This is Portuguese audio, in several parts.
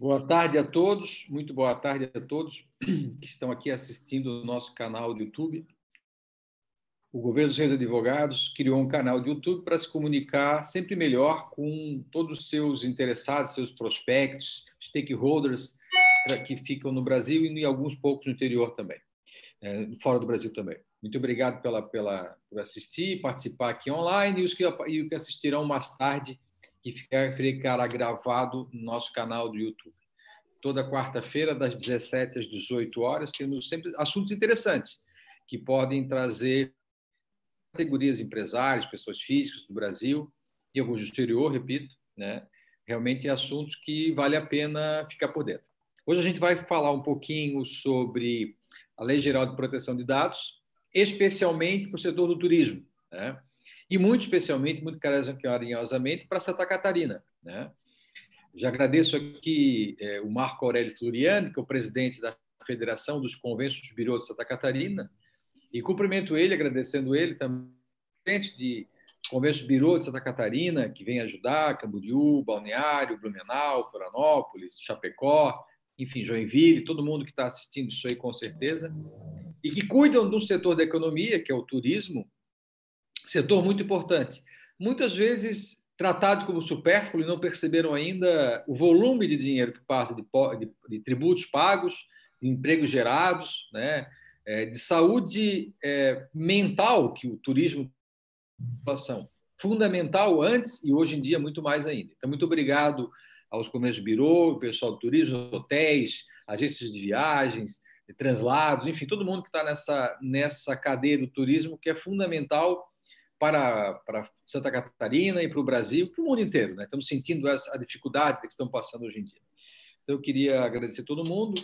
Boa tarde a todos, muito boa tarde a todos que estão aqui assistindo o nosso canal do YouTube. O governo dos Reis Advogados criou um canal de YouTube para se comunicar sempre melhor com todos os seus interessados, seus prospectos, stakeholders que ficam no Brasil e em alguns poucos no interior também, é, fora do Brasil também. Muito obrigado pela, pela, por assistir, participar aqui online e os que, e os que assistirão mais tarde que ficará gravado no nosso canal do YouTube. Toda quarta-feira, das 17 às 18 horas, temos sempre assuntos interessantes que podem trazer categorias empresários, pessoas físicas do Brasil e alguns do exterior, repito, né? realmente assuntos que vale a pena ficar por dentro. Hoje a gente vai falar um pouquinho sobre a Lei Geral de Proteção de Dados, especialmente para o setor do turismo. Né? E muito especialmente, muito carinhosamente, para Santa Catarina. Né? Já agradeço aqui é, o Marco Aurélio Floriani, que é o presidente da Federação dos Convenços Birô de Santa Catarina, e cumprimento ele, agradecendo ele também, de Convenços Birô de Santa Catarina, que vem ajudar, Camboriú, Balneário, Blumenau, Florianópolis, Chapecó, enfim, Joinville, todo mundo que está assistindo isso aí com certeza, e que cuidam do setor da economia, que é o turismo, setor muito importante. Muitas vezes tratado como supérfluo e não perceberam ainda o volume de dinheiro que passa de, de, de tributos pagos, de empregos gerados, né? É, de saúde é, mental que o turismo são fundamental antes e hoje em dia muito mais ainda. Então, muito obrigado aos comércios birô, pessoal do turismo, hotéis, agências de viagens, translados, enfim, todo mundo que está nessa, nessa cadeia do turismo que é fundamental para, para Santa Catarina e para o Brasil, para o mundo inteiro. Né? Estamos sentindo essa, a dificuldade que estão passando hoje em dia. Então, eu queria agradecer todo mundo.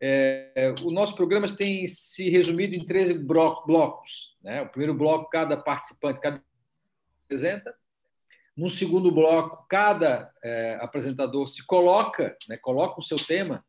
É, o nosso programa tem se resumido em 13 blocos. Né? O primeiro bloco, cada participante cada apresenta. No segundo bloco, cada é, apresentador se coloca, né, coloca o seu tema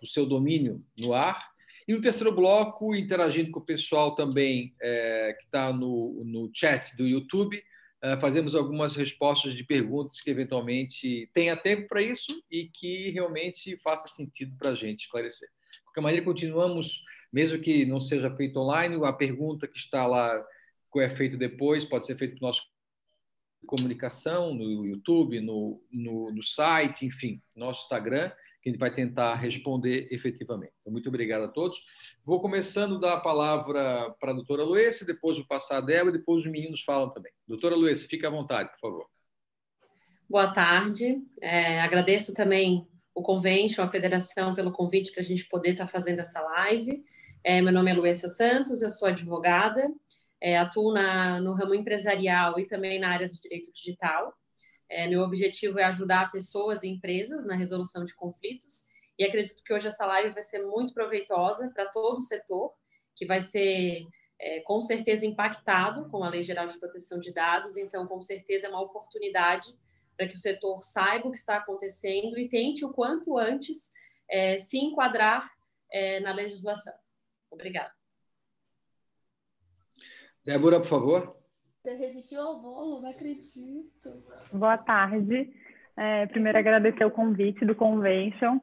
do seu domínio no ar. E no terceiro bloco, interagindo com o pessoal também é, que está no, no chat do YouTube, é, fazemos algumas respostas de perguntas que eventualmente tenha tempo para isso e que realmente faça sentido para a gente esclarecer. De qualquer maneira, continuamos, mesmo que não seja feito online, a pergunta que está lá, que é feito depois, pode ser feito para o nosso comunicação no YouTube, no, no, no site, enfim, nosso Instagram que a gente vai tentar responder efetivamente. Então, muito obrigado a todos. Vou começando a dar a palavra para a doutora Luísa, depois vou passar a Débora, depois os meninos falam também. Doutora Luísa, fique à vontade, por favor. Boa tarde. É, agradeço também o Convention, a Federação, pelo convite para a gente poder estar fazendo essa live. É, meu nome é Luísa Santos, eu sou advogada, é, atuo na, no ramo empresarial e também na área do direito digital. É, meu objetivo é ajudar pessoas e empresas na resolução de conflitos e acredito que hoje essa live vai ser muito proveitosa para todo o setor, que vai ser é, com certeza impactado com a Lei Geral de Proteção de Dados, então com certeza é uma oportunidade para que o setor saiba o que está acontecendo e tente o quanto antes é, se enquadrar é, na legislação. Obrigada. Débora, por favor. Você resistiu ao bolo, não acredito. Boa tarde. É, primeiro, agradecer o convite do Convention.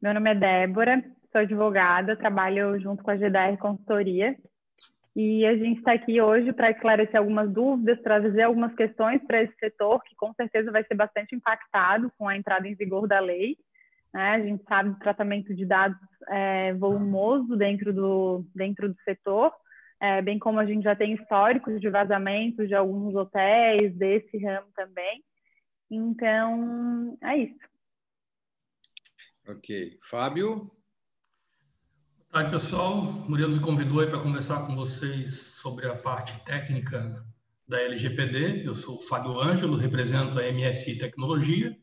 Meu nome é Débora, sou advogada, trabalho junto com a GDR Consultoria. E a gente está aqui hoje para esclarecer algumas dúvidas, trazer algumas questões para esse setor, que com certeza vai ser bastante impactado com a entrada em vigor da lei. Né? A gente sabe que o tratamento de dados é volumoso dentro do, dentro do setor é, bem como a gente já tem históricos de vazamentos de alguns hotéis desse ramo também. Então, é isso. Ok. Fábio? Tarde, pessoal. O Murilo me convidou para conversar com vocês sobre a parte técnica da LGPD. Eu sou o Fábio Ângelo, represento a MSI Tecnologia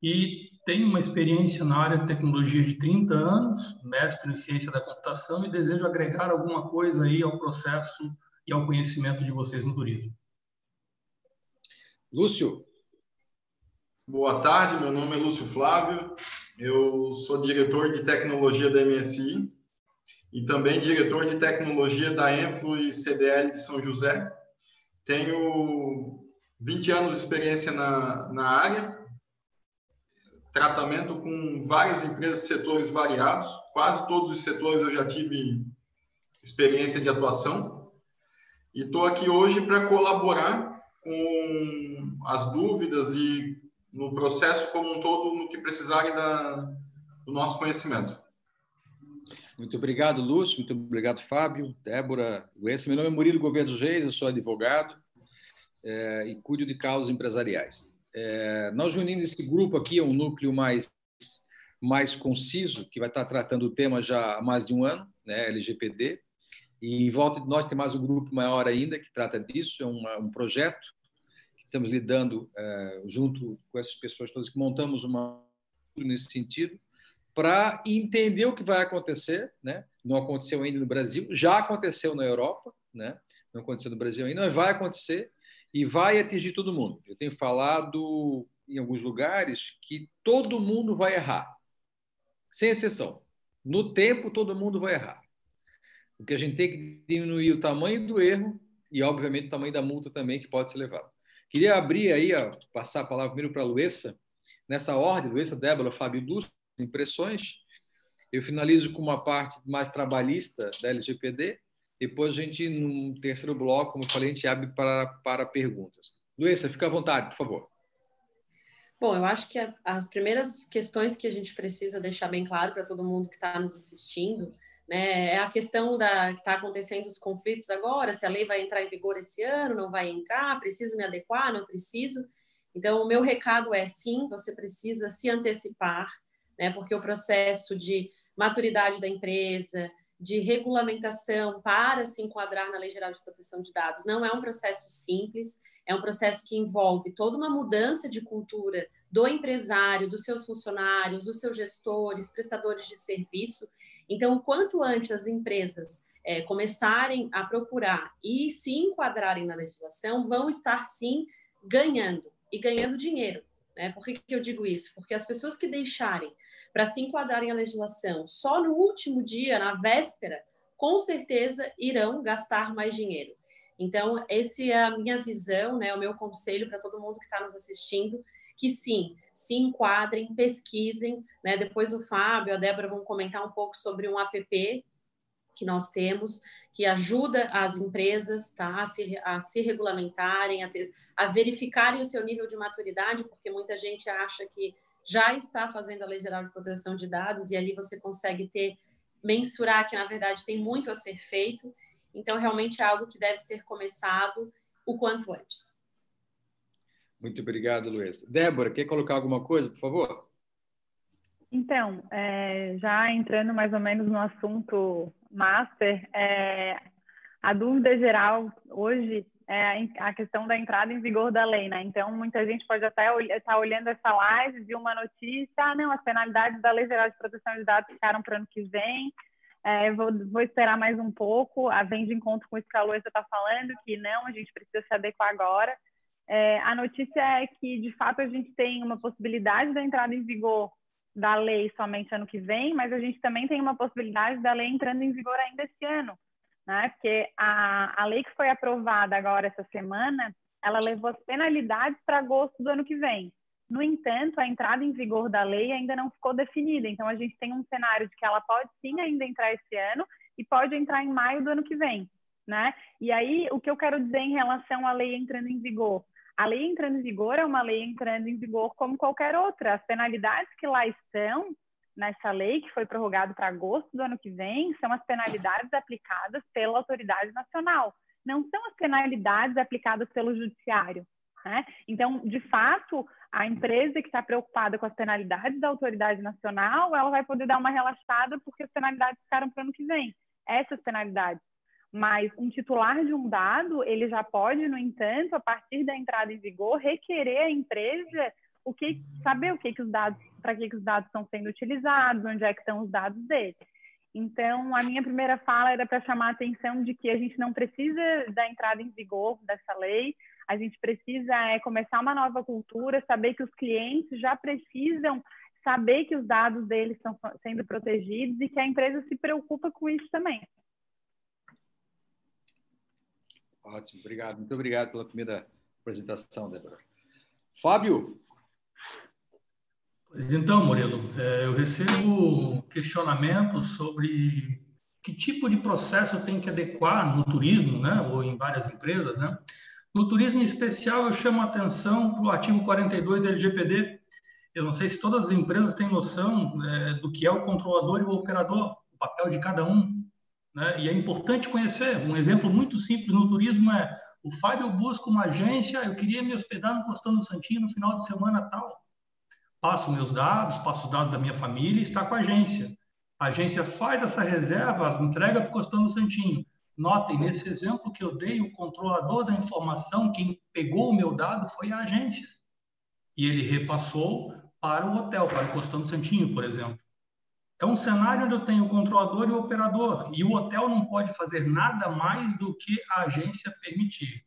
e tenho uma experiência na área de tecnologia de 30 anos, mestre em ciência da computação e desejo agregar alguma coisa aí ao processo e ao conhecimento de vocês no turismo. Lúcio. Boa tarde, meu nome é Lúcio Flávio, eu sou diretor de tecnologia da MSI e também diretor de tecnologia da Enflu e CDL de São José. Tenho 20 anos de experiência na, na área, tratamento com várias empresas setores variados. Quase todos os setores eu já tive experiência de atuação. E estou aqui hoje para colaborar com as dúvidas e no processo como um todo, no que precisarem da, do nosso conhecimento. Muito obrigado, Lúcio. Muito obrigado, Fábio, Débora. Meu nome é Murilo Gouveia dos Reis, eu sou advogado é, e cuido de causas empresariais. É, nós unimos esse grupo aqui, é um núcleo mais, mais conciso, que vai estar tratando o tema já há mais de um ano, né, LGPD, e em volta de nós tem mais um grupo maior ainda que trata disso, é um projeto que estamos lidando é, junto com essas pessoas todas, que montamos uma nesse sentido, para entender o que vai acontecer, né? Não aconteceu ainda no Brasil, já aconteceu na Europa, né? Não aconteceu no Brasil ainda, mas vai acontecer e vai atingir todo mundo. Eu tenho falado em alguns lugares que todo mundo vai errar, sem exceção. No tempo, todo mundo vai errar. Porque a gente tem que diminuir o tamanho do erro e, obviamente, o tamanho da multa também que pode ser levado. Queria abrir aí, ó, passar a palavra primeiro para a Luessa, nessa ordem, Luessa, Débora, Fábio Lúcio, impressões. Eu finalizo com uma parte mais trabalhista da LGPD depois a gente, no terceiro bloco, como eu falei, a gente abre para, para perguntas. Luísa, fica à vontade, por favor. Bom, eu acho que as primeiras questões que a gente precisa deixar bem claro para todo mundo que está nos assistindo né, é a questão da que está acontecendo os conflitos agora, se a lei vai entrar em vigor esse ano, não vai entrar, preciso me adequar, não preciso. Então, o meu recado é sim, você precisa se antecipar, né, porque o processo de maturidade da empresa, de regulamentação para se enquadrar na Lei Geral de Proteção de Dados não é um processo simples, é um processo que envolve toda uma mudança de cultura do empresário, dos seus funcionários, dos seus gestores, prestadores de serviço. Então, quanto antes as empresas é, começarem a procurar e se enquadrarem na legislação, vão estar sim ganhando e ganhando dinheiro. Né? Por que, que eu digo isso? Porque as pessoas que deixarem para se enquadrarem à legislação só no último dia, na véspera, com certeza irão gastar mais dinheiro. Então, essa é a minha visão, né, o meu conselho para todo mundo que está nos assistindo, que sim, se enquadrem, pesquisem, né? Depois o Fábio, a Débora vão comentar um pouco sobre um app que nós temos, que ajuda as empresas tá, a, se, a se regulamentarem, a, ter, a verificarem o seu nível de maturidade, porque muita gente acha que já está fazendo a Lei Geral de Proteção de Dados e ali você consegue ter mensurar que na verdade tem muito a ser feito. Então realmente é algo que deve ser começado o quanto antes. Muito obrigado, Luiz. Débora, quer colocar alguma coisa, por favor? Então, é, já entrando mais ou menos no assunto master, é, a dúvida geral hoje é a questão da entrada em vigor da lei, né? Então, muita gente pode até estar olhando essa live, viu uma notícia, ah, não, as penalidades da Lei Geral de Proteção de Dados ficaram para o ano que vem, é, vou, vou, esperar mais um pouco, a vem de encontro com isso que a Luísa está falando, que não, a gente precisa se adequar agora. É, a notícia é que, de fato, a gente tem uma possibilidade da entrada em vigor da lei somente ano que vem, mas a gente também tem uma possibilidade da lei entrando em vigor ainda esse ano né? Porque a, a lei que foi aprovada agora essa semana, ela levou as penalidades para agosto do ano que vem. No entanto, a entrada em vigor da lei ainda não ficou definida. Então, a gente tem um cenário de que ela pode sim ainda entrar esse ano e pode entrar em maio do ano que vem, né? E aí, o que eu quero dizer em relação à lei entrando em vigor? A lei entrando em vigor é uma lei entrando em vigor como qualquer outra. As penalidades que lá estão, nessa lei, que foi prorrogado para agosto do ano que vem, são as penalidades aplicadas pela autoridade nacional, não são as penalidades aplicadas pelo judiciário. Né? Então, de fato, a empresa que está preocupada com as penalidades da autoridade nacional, ela vai poder dar uma relaxada porque as penalidades ficaram para o ano que vem. Essas penalidades. Mas um titular de um dado, ele já pode, no entanto, a partir da entrada em vigor, requerer a empresa o que saber o que, que os dados, para que, que os dados estão sendo utilizados, onde é que estão os dados dele. Então, a minha primeira fala era para chamar a atenção de que a gente não precisa da entrada em vigor dessa lei, a gente precisa é, começar uma nova cultura, saber que os clientes já precisam saber que os dados deles estão sendo protegidos e que a empresa se preocupa com isso também. Ótimo, obrigado. Muito obrigado pela primeira apresentação, Débora. Fábio, Pois então, Murilo, é, eu recebo questionamentos sobre que tipo de processo tem que adequar no turismo, né, ou em várias empresas, né? No turismo em especial, eu chamo a atenção para o artigo 42 do LGPD. Eu não sei se todas as empresas têm noção é, do que é o controlador e o operador, o papel de cada um. Né? E é importante conhecer. Um exemplo muito simples no turismo é o Fábio busca uma agência, eu queria me hospedar no Costão do Santinho no final de semana tal. Passo meus dados, passo os dados da minha família e está com a agência. A agência faz essa reserva, entrega para o Costão do Santinho. Notem, nesse exemplo que eu dei, o controlador da informação, quem pegou o meu dado foi a agência. E ele repassou para o hotel, para o Costão do Santinho, por exemplo. É um cenário onde eu tenho o controlador e o operador, e o hotel não pode fazer nada mais do que a agência permitir.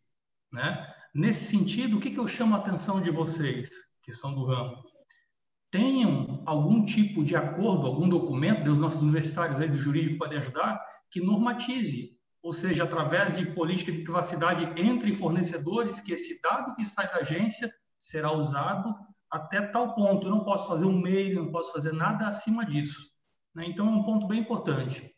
Né? Nesse sentido, o que, que eu chamo a atenção de vocês, que são do ramo? Tenham algum tipo de acordo, algum documento, os nossos universitários aí do jurídico podem ajudar, que normatize ou seja, através de política de privacidade entre fornecedores, que esse dado que sai da agência será usado até tal ponto. Eu não posso fazer um mail, não posso fazer nada acima disso. Né? Então, é um ponto bem importante.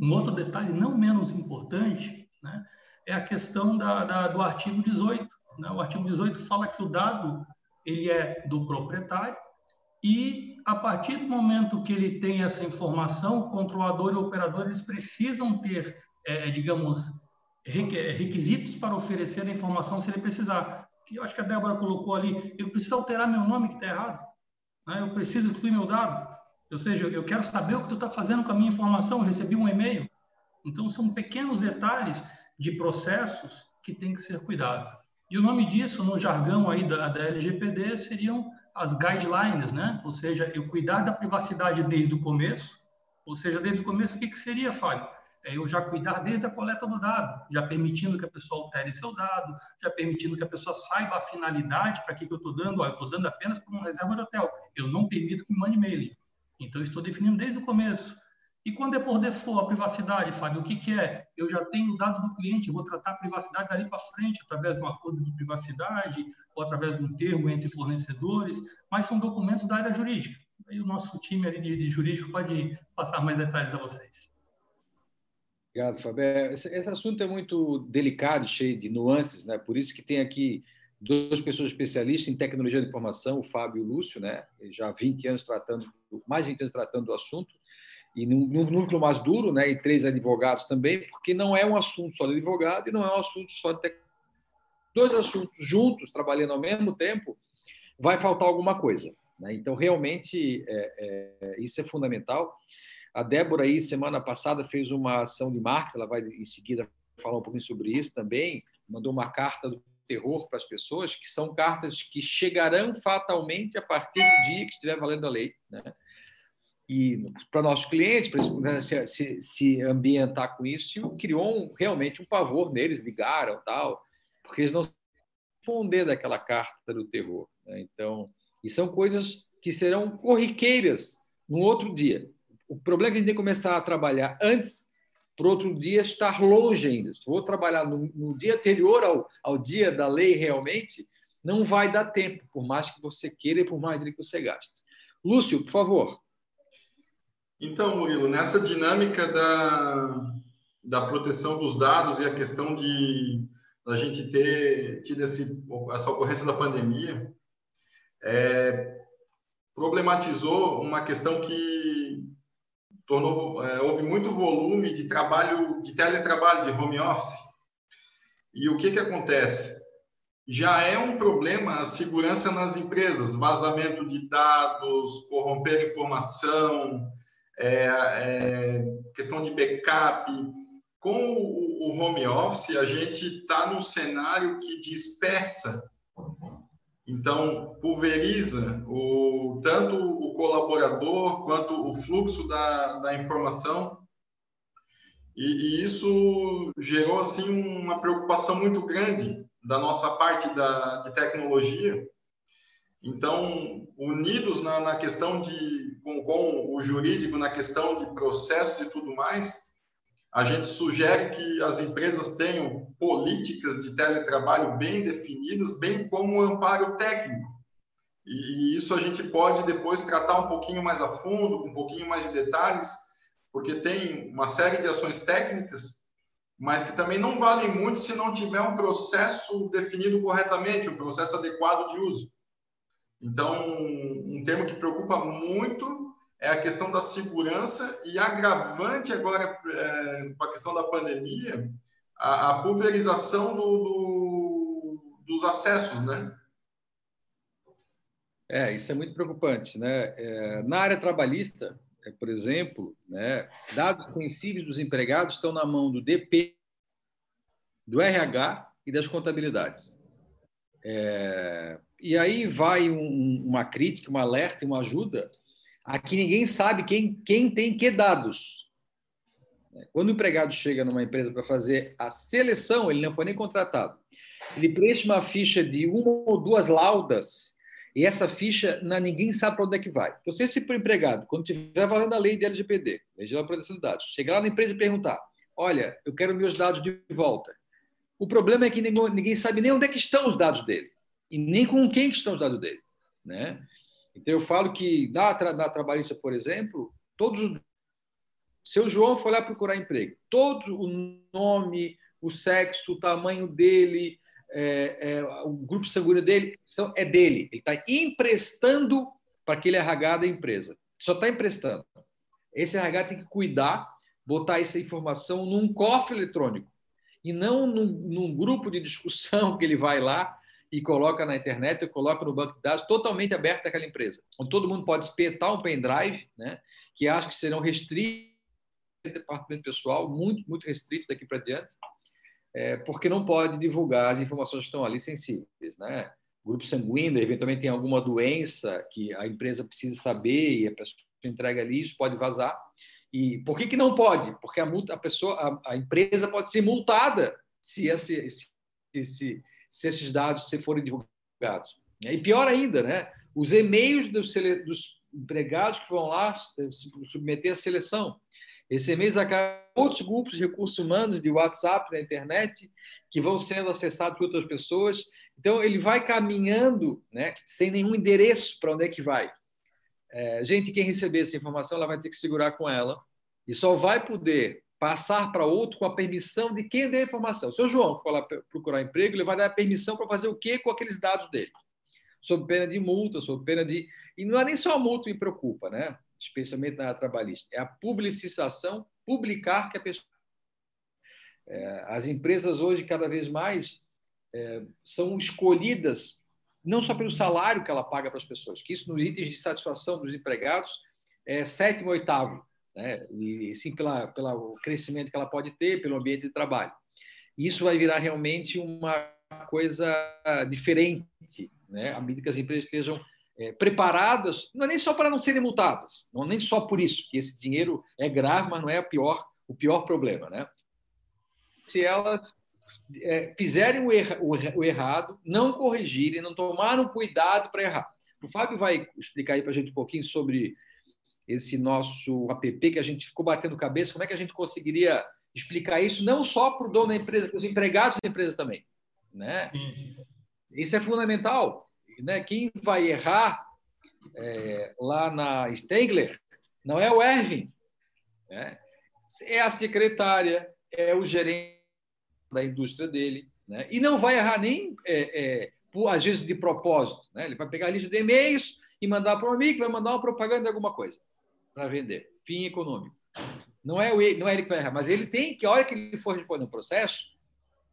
Um outro detalhe não menos importante né, é a questão da, da, do artigo 18. Né? O artigo 18 fala que o dado ele é do proprietário e, a partir do momento que ele tem essa informação, o controlador e o operador eles precisam ter é, digamos, requisitos para oferecer a informação se ele precisar. Que eu acho que a Débora colocou ali, eu preciso alterar meu nome que está errado. Né? Eu preciso incluir meu dado. Ou seja, eu quero saber o que tu está fazendo com a minha informação. Eu recebi um e-mail. Então, são pequenos detalhes de processos que tem que ser cuidado. E o nome disso, no jargão aí da, da LGPD, seriam as guidelines, né? Ou seja, eu cuidar da privacidade desde o começo. Ou seja, desde o começo, o que, que seria, Fábio? é eu já cuidar desde a coleta do dado, já permitindo que a pessoa altere seu dado, já permitindo que a pessoa saiba a finalidade para que, que eu estou dando. Ó, eu estou dando apenas para uma reserva de hotel. Eu não permito que me mande e-mail. Então, eu estou definindo desde o começo. E quando é por default a privacidade, Fábio, o que, que é? Eu já tenho o dado do cliente, vou tratar a privacidade dali para frente, através de um acordo de privacidade ou através de um termo entre fornecedores, mas são documentos da área jurídica. Aí o nosso time ali de, de jurídico pode passar mais detalhes a vocês. Obrigado, Fábio. É, esse, esse, assunto é muito delicado, cheio de nuances, né? Por isso que tem aqui duas pessoas especialistas em tecnologia da informação, o Fábio e o Lúcio, né? Já há 20 anos tratando, mais de 20 anos tratando do assunto, e num núcleo mais duro, né? E três advogados também, porque não é um assunto só de advogado e não é um assunto só de tecnologia. Dois assuntos juntos, trabalhando ao mesmo tempo, vai faltar alguma coisa. Né? Então, realmente, é, é, isso é fundamental. A Débora aí semana passada fez uma ação de marketing, ela vai em seguida falar um pouquinho sobre isso também, mandou uma carta do terror para as pessoas, que são cartas que chegarão fatalmente a partir do dia que estiver valendo a lei, né? E para nossos clientes, para eles se, se, se, ambientar com isso, criou um, realmente um pavor neles, ligaram tal, porque eles não responder daquela carta do terror. Né? Então, e são coisas que serão corriqueiras no outro dia. O problema é que a gente tem que começar a trabalhar antes, para outro dia estar longe ainda. Se for trabalhar no, no dia anterior ao, ao dia da lei realmente, não vai dar tempo, por mais que você queira e por mais que você gaste. Lúcio, por favor. Então, Murilo, nessa dinâmica da, da proteção dos dados e a questão de a gente ter tido esse, essa ocorrência da pandemia, é, problematizou uma questão que tornou, é, houve muito volume de trabalho, de teletrabalho, de home office. E o que, que acontece? Já é um problema a segurança nas empresas, vazamento de dados, corromper informação, é, é, questão de backup. Com o home office, a gente está num cenário que dispersa então, pulveriza o, tanto o colaborador quanto o fluxo da, da informação. E, e, isso gerou assim uma preocupação muito grande da nossa parte da, de tecnologia. Então, unidos na, na questão de com, com o jurídico, na questão de processos e tudo mais, a gente sugere que as empresas tenham políticas de teletrabalho bem definidas, bem como um amparo técnico, E, isso a gente pode depois tratar um pouquinho mais a fundo, um pouquinho mais de detalhes, porque tem uma série de ações técnicas, mas que também não valem muito se não tiver um processo definido corretamente, um processo adequado de uso. Então, um termo que preocupa muito é a questão da segurança e agravante agora é, com a questão da pandemia, a, a pulverização do, do, dos acessos, né? É, isso é muito preocupante, né? É, na área trabalhista, é, por exemplo, né, dados sensíveis dos empregados estão na mão do DP, do RH e das contabilidades. É, e aí vai um, uma crítica, um alerta, uma ajuda Aqui ninguém sabe quem, quem tem que dados. Quando o empregado chega numa empresa para fazer a seleção, ele não foi nem contratado. Ele preenche uma ficha de uma ou duas laudas e essa ficha não, ninguém sabe para onde é que vai. Então, se esse empregado, quando estiver valendo a lei de LGPD, Lei de Proteção de Dados, chegar lá na empresa e perguntar: Olha, eu quero meus dados de volta. O problema é que ninguém, ninguém sabe nem onde é que estão os dados dele e nem com quem estão os dados dele. Né? Então, eu falo que na, na trabalhista, por exemplo, todos. Seu João foi lá procurar emprego. Todos, o nome, o sexo, o tamanho dele, é, é, o grupo sanguíneo dele, são, é dele. Ele está emprestando para aquele RH da empresa. Só está emprestando. Esse RH tem que cuidar, botar essa informação num cofre eletrônico e não num, num grupo de discussão que ele vai lá e coloca na internet, coloca no banco de dados totalmente aberto daquela empresa. Onde todo mundo pode espetar um pendrive, né, que acho que serão restritos departamento pessoal, muito, muito restritos daqui para diante, é, porque não pode divulgar as informações que estão ali sensíveis. Né? Grupo sanguíneo, eventualmente tem alguma doença que a empresa precisa saber e a pessoa entrega ali, isso pode vazar. E por que, que não pode? Porque a, multa, a, pessoa, a, a empresa pode ser multada se, esse, se, se, se esses dados se forem divulgados. E pior ainda, né? os e-mails dos, dos empregados que vão lá eh, se submeter à seleção. Esse e-mail acaba outros grupos de recursos humanos, de WhatsApp, da internet, que vão sendo acessados por outras pessoas. Então, ele vai caminhando né, sem nenhum endereço para onde é que vai. É, gente, quem receber essa informação, ela vai ter que segurar com ela e só vai poder passar para outro com a permissão de quem deu a informação. Se o João for lá procurar emprego, ele vai dar a permissão para fazer o quê com aqueles dados dele? Sob pena de multa, sob pena de. E não é nem só a multa que me preocupa, né? especialmente na trabalhista, é a publicização, publicar que a pessoa. É, as empresas hoje, cada vez mais, é, são escolhidas não só pelo salário que ela paga para as pessoas, que isso nos itens de satisfação dos empregados é sétimo, oitavo né? e sim pela, pelo crescimento que ela pode ter, pelo ambiente de trabalho. Isso vai virar realmente uma coisa diferente, né? à medida que as empresas estejam é, preparadas, não é nem só para não serem multadas, não é nem só por isso, que esse dinheiro é grave, mas não é pior, o pior problema. Né? Se elas é, fizerem o, erra, o, o, errado, não corrigirem, não tomaram cuidado para errar. O Fábio vai explicar aí para a gente um pouquinho sobre esse nosso app que a gente ficou batendo cabeça, como é que a gente conseguiria explicar isso não só para o dono da empresa, para os empregados da empresa também, né? Isso é fundamental, né? Quem vai errar é, lá na Stengler não é o Erwin, né? é a secretária, é o gerente da indústria dele, né? E não vai errar nem é, é, por, às vezes de propósito, né? Ele vai pegar a lista de e-mails e mandar para um amigo, vai mandar uma propaganda de alguma coisa para vender. Fim econômico. Não é, o, não é ele que vai errar, mas ele tem que, a hora que ele for responder um processo,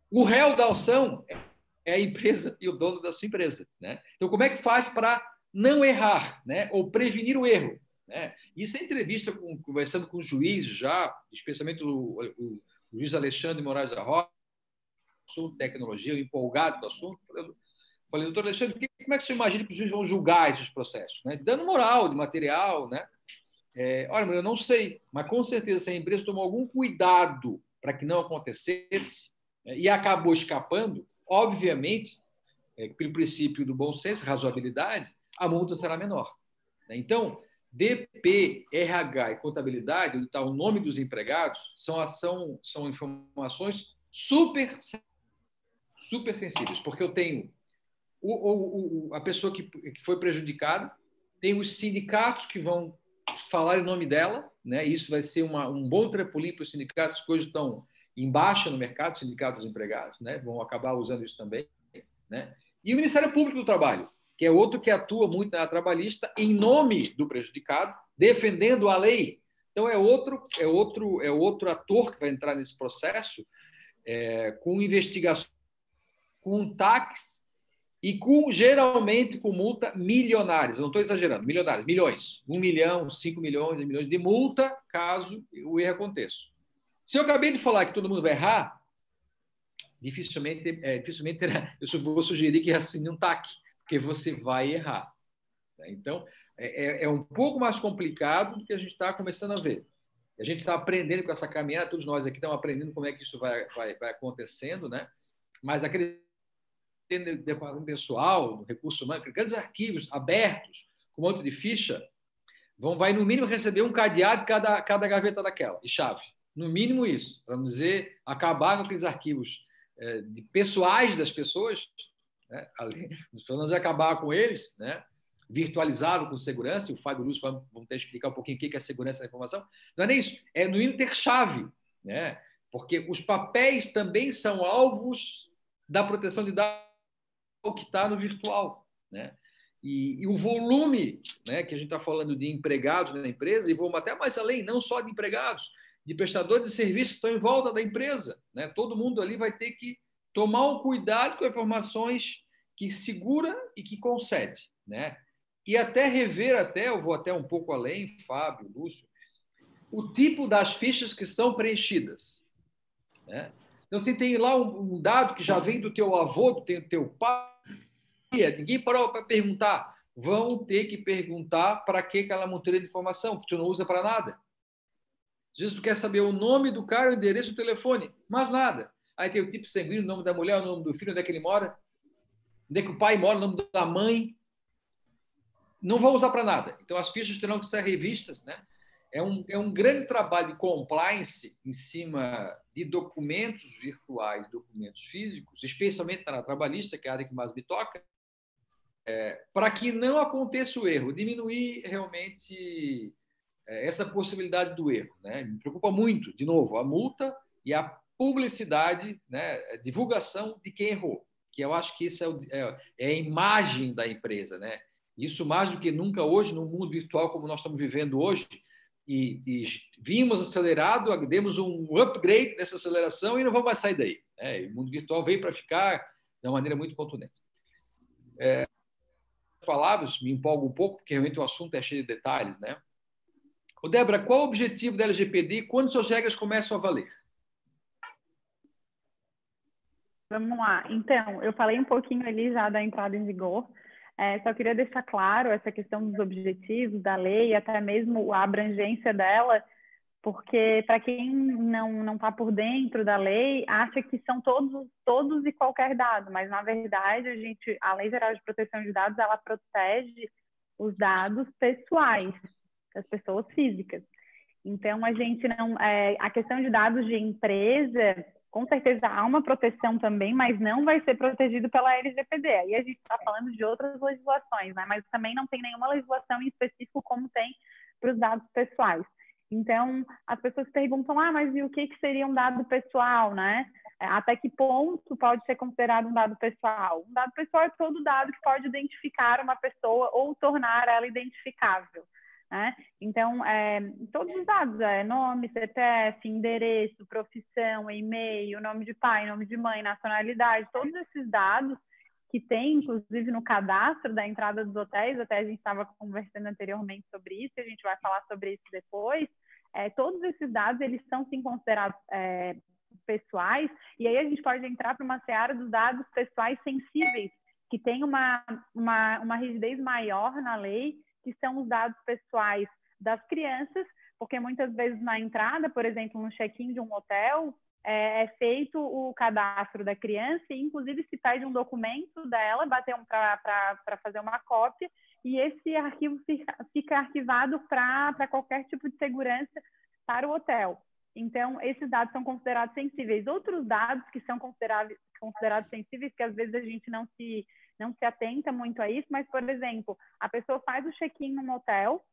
o réu da ação é a empresa e o dono da sua empresa. Né? Então, como é que faz para não errar, né? ou prevenir o erro? Né? Isso é entrevista com, conversando com juízes já, especialmente o, o, o juiz Alexandre Moraes da Rocha, assunto tecnologia, empolgado do assunto. Falei, doutor Alexandre, como é que você imagina que os juízes vão julgar esses processos? Né? De dano moral, de material, né? É, olha, eu não sei, mas com certeza se a empresa tomou algum cuidado para que não acontecesse é, e acabou escapando, obviamente, é, pelo princípio do bom senso, razoabilidade, a multa será menor. Né? Então, DP, RH e contabilidade, onde está o nome dos empregados, são, são, são informações super, super sensíveis, porque eu tenho o, o, a pessoa que, que foi prejudicada, tem os sindicatos que vão falar em nome dela, né? Isso vai ser uma, um bom trampolim para os sindicatos que hoje estão em baixa no mercado, sindicatos empregados, né? Vão acabar usando isso também, né? E o Ministério Público do Trabalho, que é outro que atua muito na trabalhista em nome do prejudicado, defendendo a lei. Então é outro é outro é outro ator que vai entrar nesse processo é, com investigação, com tax e com geralmente com multa milionárias. Não estou exagerando, milionárias, milhões, um milhão, cinco milhões, milhões de multa caso o erro aconteça. Se eu acabei de falar que todo mundo vai errar, dificilmente, é, dificilmente terá, eu vou sugerir que assine um TAC, porque você vai errar. Então, é, é, é um pouco mais complicado do que a gente está começando a ver. A gente está aprendendo com essa caminhada, todos nós aqui estamos aprendendo como é que isso vai, vai, vai acontecendo, né? Mas aquele departamento pessoal, no recurso humano, grandes arquivos abertos, com um monte de ficha, vão, vai no mínimo receber um cadeado cada, cada gaveta daquela, e chave. No mínimo isso. Vamos dizer, acabar com aqueles arquivos é, de pessoais das pessoas, né? pelo menos acabar com eles, né? virtualizado com segurança, e o Fábio Lúcio vai, vamos ter explicar um pouquinho o que é segurança da informação. Não é nem isso, é no mínimo ter chave, né? porque os papéis também são alvos da proteção de dados que está no virtual. Né? E, e, o volume né, que a gente está falando de empregados na empresa, e vamos até mais além, não só de empregados, de prestadores de serviços que estão em volta da empresa. Né? Todo mundo ali vai ter que tomar um cuidado com informações que segura e que concede. Né? E até rever, até, eu vou até um pouco além, Fábio, Lúcio, o tipo das fichas que são preenchidas. Né? Então, você tem lá um, dado que já vem do teu avô, do teu pai, ninguém parou para perguntar. Vão ter que perguntar para que aquela monteira de informação, que tu não usa para nada. Às vezes tu quer saber o nome do cara, o endereço, o telefone, mas nada. Aí tem o tipo sanguíneo, o nome da mulher, o nome do filho, onde é que ele mora, onde é que o pai mora, o nome da mãe. Não vão usar para nada. Então as fichas terão que ser revistas, né? É um, é um grande trabalho de compliance em cima de documentos virtuais, documentos físicos, especialmente na trabalhista, que é a área que mais me toca, é, para que não aconteça o erro, diminuir realmente é, essa possibilidade do erro. Né? Me preocupa muito, de novo, a multa e a publicidade, né, a divulgação de quem errou, que eu acho que isso é, o, é, é, a imagem da empresa. Né? Isso mais do que nunca hoje, no mundo virtual como nós estamos vivendo hoje, e, e vimos acelerado, demos um upgrade nessa aceleração e não vamos mais sair daí. Né? O mundo virtual veio para ficar de uma maneira muito contundente. É, palavras me empolga um pouco, porque realmente o assunto é cheio de detalhes, né? O Débora, qual o objetivo da LGPD e quando suas regras começam a valer? Vamos lá. Então, eu falei um pouquinho ali já da entrada em vigor. É, só queria deixar claro essa questão dos objetivos da lei, até mesmo a abrangência dela, porque para quem não está por dentro da lei acha que são todos todos e qualquer dado, mas na verdade a gente a Lei Geral de Proteção de Dados ela protege os dados pessoais das pessoas físicas. Então a gente não é, a questão de dados de empresa com certeza há uma proteção também, mas não vai ser protegido pela LGPD. Aí a gente está falando de outras legislações, né? mas também não tem nenhuma legislação em específico como tem para os dados pessoais. Então, as pessoas perguntam, ah, mas e o que, que seria um dado pessoal, né? É, até que ponto pode ser considerado um dado pessoal? Um dado pessoal é todo dado que pode identificar uma pessoa ou tornar ela identificável. Né? Então, é, todos os dados, é, nome, CPF, endereço, profissão, e-mail, nome de pai, nome de mãe, nacionalidade, todos esses dados que tem, inclusive, no cadastro da entrada dos hotéis, até a gente estava conversando anteriormente sobre isso, a gente vai falar sobre isso depois, é, todos esses dados, eles são, sim, considerados é, pessoais, e aí a gente pode entrar para uma seara dos dados pessoais sensíveis, que tem uma, uma, uma rigidez maior na lei, que são os dados pessoais das crianças, porque muitas vezes na entrada, por exemplo, no check-in de um hotel, é, é, feito o cadastro da criança e, inclusive, se pede um documento dela, bater um para fazer uma cópia, e esse arquivo fica, fica arquivado para qualquer tipo de segurança para o hotel. Então, esses dados são considerados sensíveis. Outros dados que são considerados, considerados sensíveis, que às vezes a gente não se, não se atenta muito a isso, mas, por exemplo, a pessoa faz o check-in no motel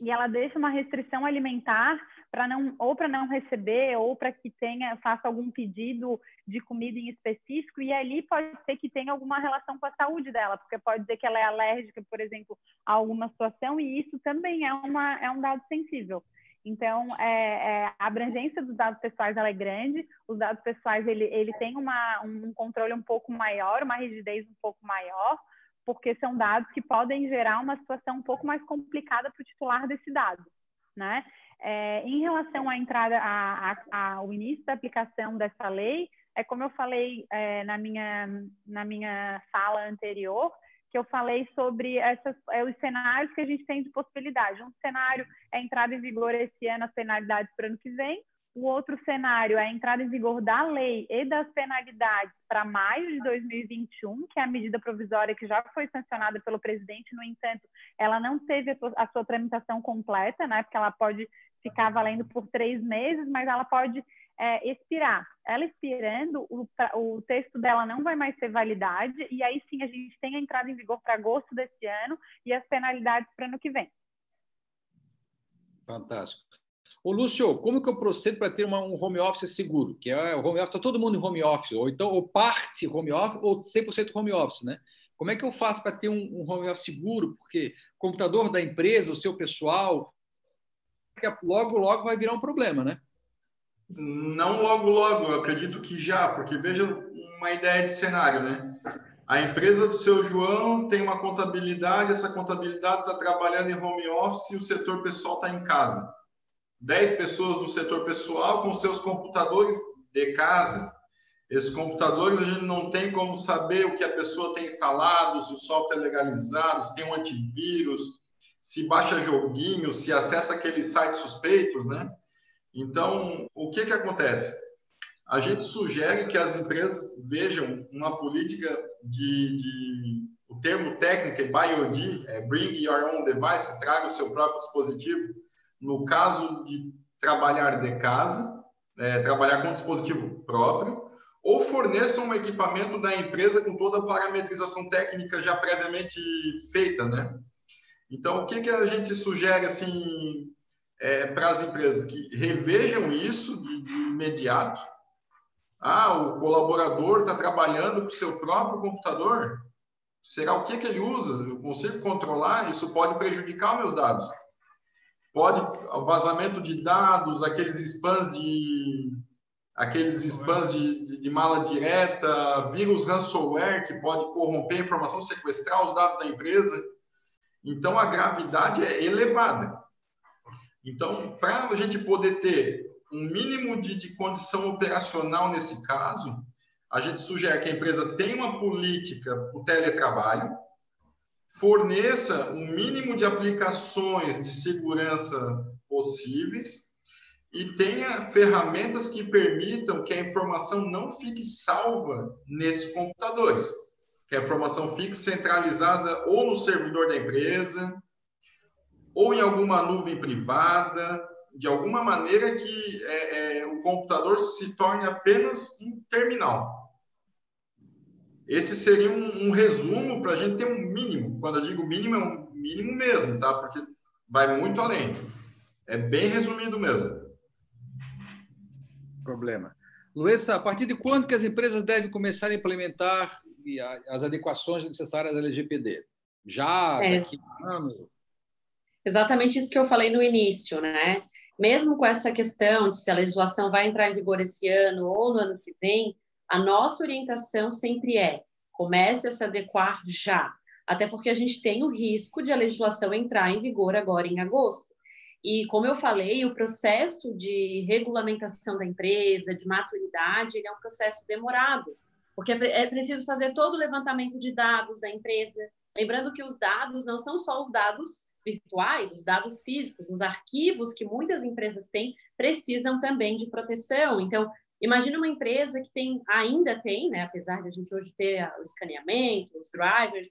e ela deixa uma restrição alimentar para não ou para não receber ou para que tenha faça algum pedido de comida em específico e ali pode ser que tenha alguma relação com a saúde dela porque pode dizer que ela é alérgica por exemplo a alguma situação e isso também é uma é um dado sensível. Então é, é, a abrangência dos dados pessoais ela é grande os dados pessoais ele ele tem uma um controle um pouco maior uma rigidez um pouco maior porque são dados que podem gerar uma situação um pouco mais complicada para o titular desse dado, né? É, em relação à entrada, ao início da aplicação dessa lei, é como eu falei é, na, minha, na minha fala anterior, que eu falei sobre essas, é, os cenários que a gente tem de possibilidade. Um cenário é a entrada em vigor esse ano, as penalidades para o ano que vem. O outro cenário é a entrada em vigor da lei e das penalidades para maio de 2021, que é a medida provisória que já foi sancionada pelo presidente. No entanto, ela não teve a sua tramitação completa, né? Porque ela pode ficar valendo por três meses, mas ela pode é, expirar. Ela expirando, o, o texto dela não vai mais ter validade, e aí sim a gente tem a entrada em vigor para agosto desse ano e as penalidades para ano que vem. Fantástico. Ô, Lúcio, como que eu procedo para ter uma, um home office seguro? Que é o home office, está todo mundo em home office, ou então ou parte home office, ou 100% home office, né? Como é que eu faço para ter um, um home office seguro? Porque o computador da empresa, o seu pessoal, logo, logo vai virar um problema, né? Não logo, logo, eu acredito que já, porque veja uma ideia de cenário, né? A empresa do seu João tem uma contabilidade, essa contabilidade está trabalhando em home office e o setor pessoal está em casa. 10 pessoas do setor pessoal com seus computadores de casa. Esses computadores a gente não tem como saber o que a pessoa tem instalado, se o software é legalizado, se tem um antivírus, se baixa joguinho, se acessa aqueles sites suspeitos, né? Então, o que que acontece? A gente sugere que as empresas vejam uma política de, de o termo técnico é BioD, é Bring Your Own Device, traga o seu próprio dispositivo, no caso de trabalhar de casa, é, trabalhar com dispositivo próprio, ou forneçam um equipamento da empresa com toda a parametrização técnica já previamente feita, né? Então, o que, que a gente sugere, assim, é, para as empresas? Que revejam isso de, de imediato. Ah, o colaborador está trabalhando com o seu próprio computador? Será o que, que ele usa? Eu consigo controlar? Isso pode prejudicar meus dados pode vazamento de dados, aqueles spams de aqueles spams de, de, de, mala direta, vírus ransomware que pode corromper a informação, sequestrar os dados da empresa. Então a gravidade é elevada. Então, para a gente poder ter um mínimo de, de condição operacional nesse caso, a gente sugere que a empresa tenha uma política para o teletrabalho, forneça um mínimo de aplicações de segurança possíveis e tenha ferramentas que permitam que a informação não fique salva nesses computadores, que a informação fique centralizada ou no servidor da empresa, ou em alguma nuvem privada, de alguma maneira que é, é, o computador se torne apenas um terminal. Esse seria um, um resumo para a gente ter um mínimo. Quando eu digo mínimo, é um mínimo mesmo, tá? Porque vai muito além. É bem resumido mesmo. Problema. Luessa, a partir de quando que as empresas devem começar a implementar as adequações necessárias à LGPD? Já? É. Daqui a anos? Exatamente isso que eu falei no início, né? Mesmo com essa questão de se a legislação vai entrar em vigor esse ano ou no ano que vem, a nossa orientação sempre é comece a se adequar já, até porque a gente tem o risco de a legislação entrar em vigor agora em agosto. E como eu falei, o processo de regulamentação da empresa, de maturidade, é um processo demorado, porque é preciso fazer todo o levantamento de dados da empresa. Lembrando que os dados não são só os dados virtuais, os dados físicos, os arquivos que muitas empresas têm precisam também de proteção. Então, Imagina uma empresa que tem, ainda tem, né, apesar de a gente hoje ter o escaneamento, os drivers,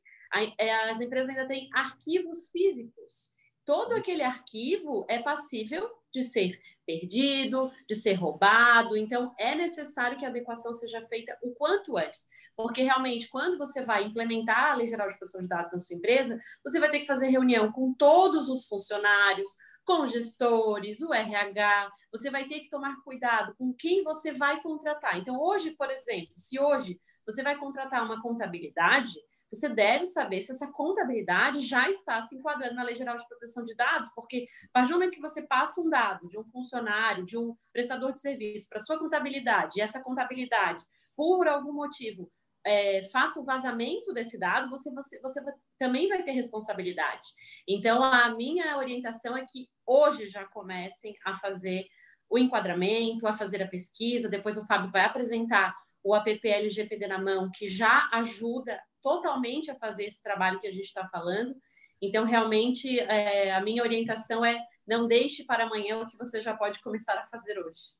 é, as empresas ainda têm arquivos físicos. Todo aquele arquivo é passível de ser perdido, de ser roubado. Então, é necessário que a adequação seja feita o quanto antes. Porque realmente, quando você vai implementar a Lei Geral de Proteção de Dados na sua empresa, você vai ter que fazer reunião com todos os funcionários, com gestores, o RH, você vai ter que tomar cuidado com quem você vai contratar. Então, hoje, por exemplo, se hoje você vai contratar uma contabilidade, você deve saber se essa contabilidade já está se enquadrando na Lei Geral de Proteção de Dados, porque a partir do momento que você passa um dado de um funcionário, de um prestador de serviço para sua contabilidade, e essa contabilidade, por algum motivo, é, faça o vazamento desse dado, você, você, você também vai ter responsabilidade. Então, a minha orientação é que hoje já comecem a fazer o enquadramento, a fazer a pesquisa. Depois o Fábio vai apresentar o app LGPD na mão, que já ajuda totalmente a fazer esse trabalho que a gente está falando. Então, realmente, é, a minha orientação é não deixe para amanhã o que você já pode começar a fazer hoje.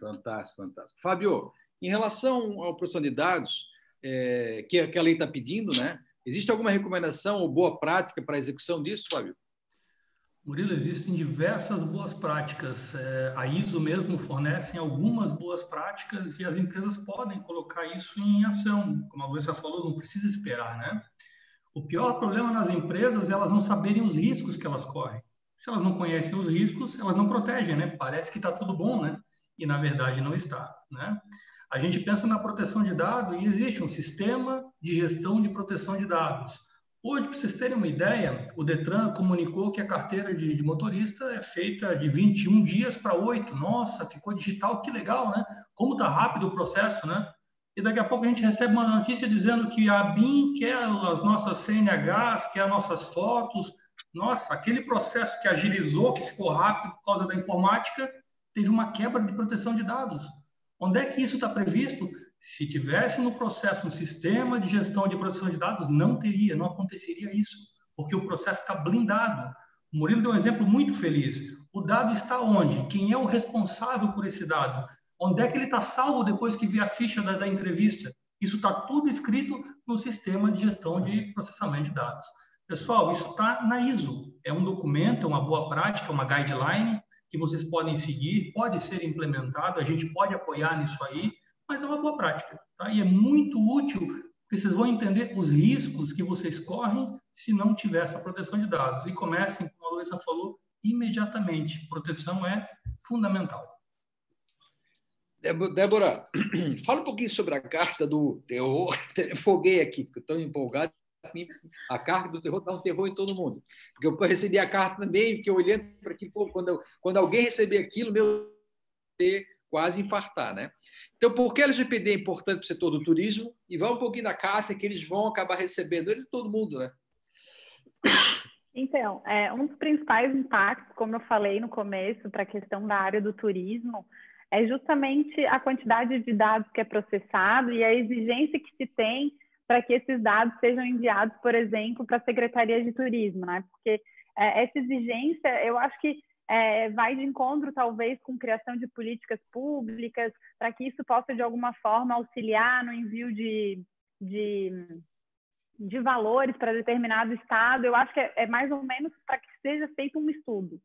Fantástico, fantástico. Fábio, em relação à produção de dados, é, que, que a lei está pedindo, né? Existe alguma recomendação ou boa prática para a execução disso, Fábio? Murilo, existem diversas boas práticas. É, a ISO mesmo fornece algumas boas práticas e as empresas podem colocar isso em ação. Como a Luísa falou, não precisa esperar, né? O pior problema nas empresas é elas não saberem os riscos que elas correm. Se elas não conhecem os riscos, elas não protegem, né? Parece que está tudo bom, né? E na verdade não está, né? A gente pensa na proteção de dados e existe um sistema de gestão de proteção de dados Hoje, para vocês terem uma ideia, o Detran comunicou que a carteira de, de motorista é feita de 21 dias para 8. Nossa, ficou digital, que legal, né? Como está rápido o processo, né? E daqui a pouco a gente recebe uma notícia dizendo que a BIM quer as nossas CNHs, quer as nossas fotos. Nossa, aquele processo que agilizou, que ficou rápido por causa da informática, teve uma quebra de proteção de dados. Onde é que isso está previsto? Se tivesse no processo um sistema de gestão de proteção de dados, não teria, não aconteceria isso, porque o processo está blindado. O Murilo deu um exemplo muito feliz. O dado está onde? Quem é o responsável por esse dado? Onde é que ele está salvo depois que vê a ficha da, da entrevista? Isso está tudo escrito no sistema de gestão de processamento de dados. Pessoal, isso está na ISO. É um documento, é uma boa prática, uma guideline que vocês podem seguir, pode ser implementado, a gente pode apoiar nisso aí mas é uma boa prática. Tá? E é muito útil, porque vocês vão entender os riscos que vocês correm se não tiver essa proteção de dados. E comecem, como a Luísa falou, imediatamente. Proteção é fundamental. Débora, fala um pouquinho sobre a carta do terror. Foguei aqui, porque estou empolgado. A carta do terror dá um terror em todo mundo. Porque eu recebi a carta também, fiquei olhando para aquilo, quando, quando alguém receber aquilo, meu quase infartar, né? Então, por que a LGPD é importante para o setor do turismo? E vai um pouquinho da carta que eles vão acabar recebendo, eles todo mundo, né? Então, é, um dos principais impactos, como eu falei no começo, para a questão da área do turismo, é justamente a quantidade de dados que é processado e a exigência que se tem para que esses dados sejam enviados, por exemplo, para a Secretaria de Turismo, né? Porque é, essa exigência, eu acho que é, vai de encontro, talvez, com criação de políticas públicas, para que isso possa, de alguma forma, auxiliar no envio de, de, de valores para determinado estado. Eu acho que é, é mais ou menos para que seja feito um estudo.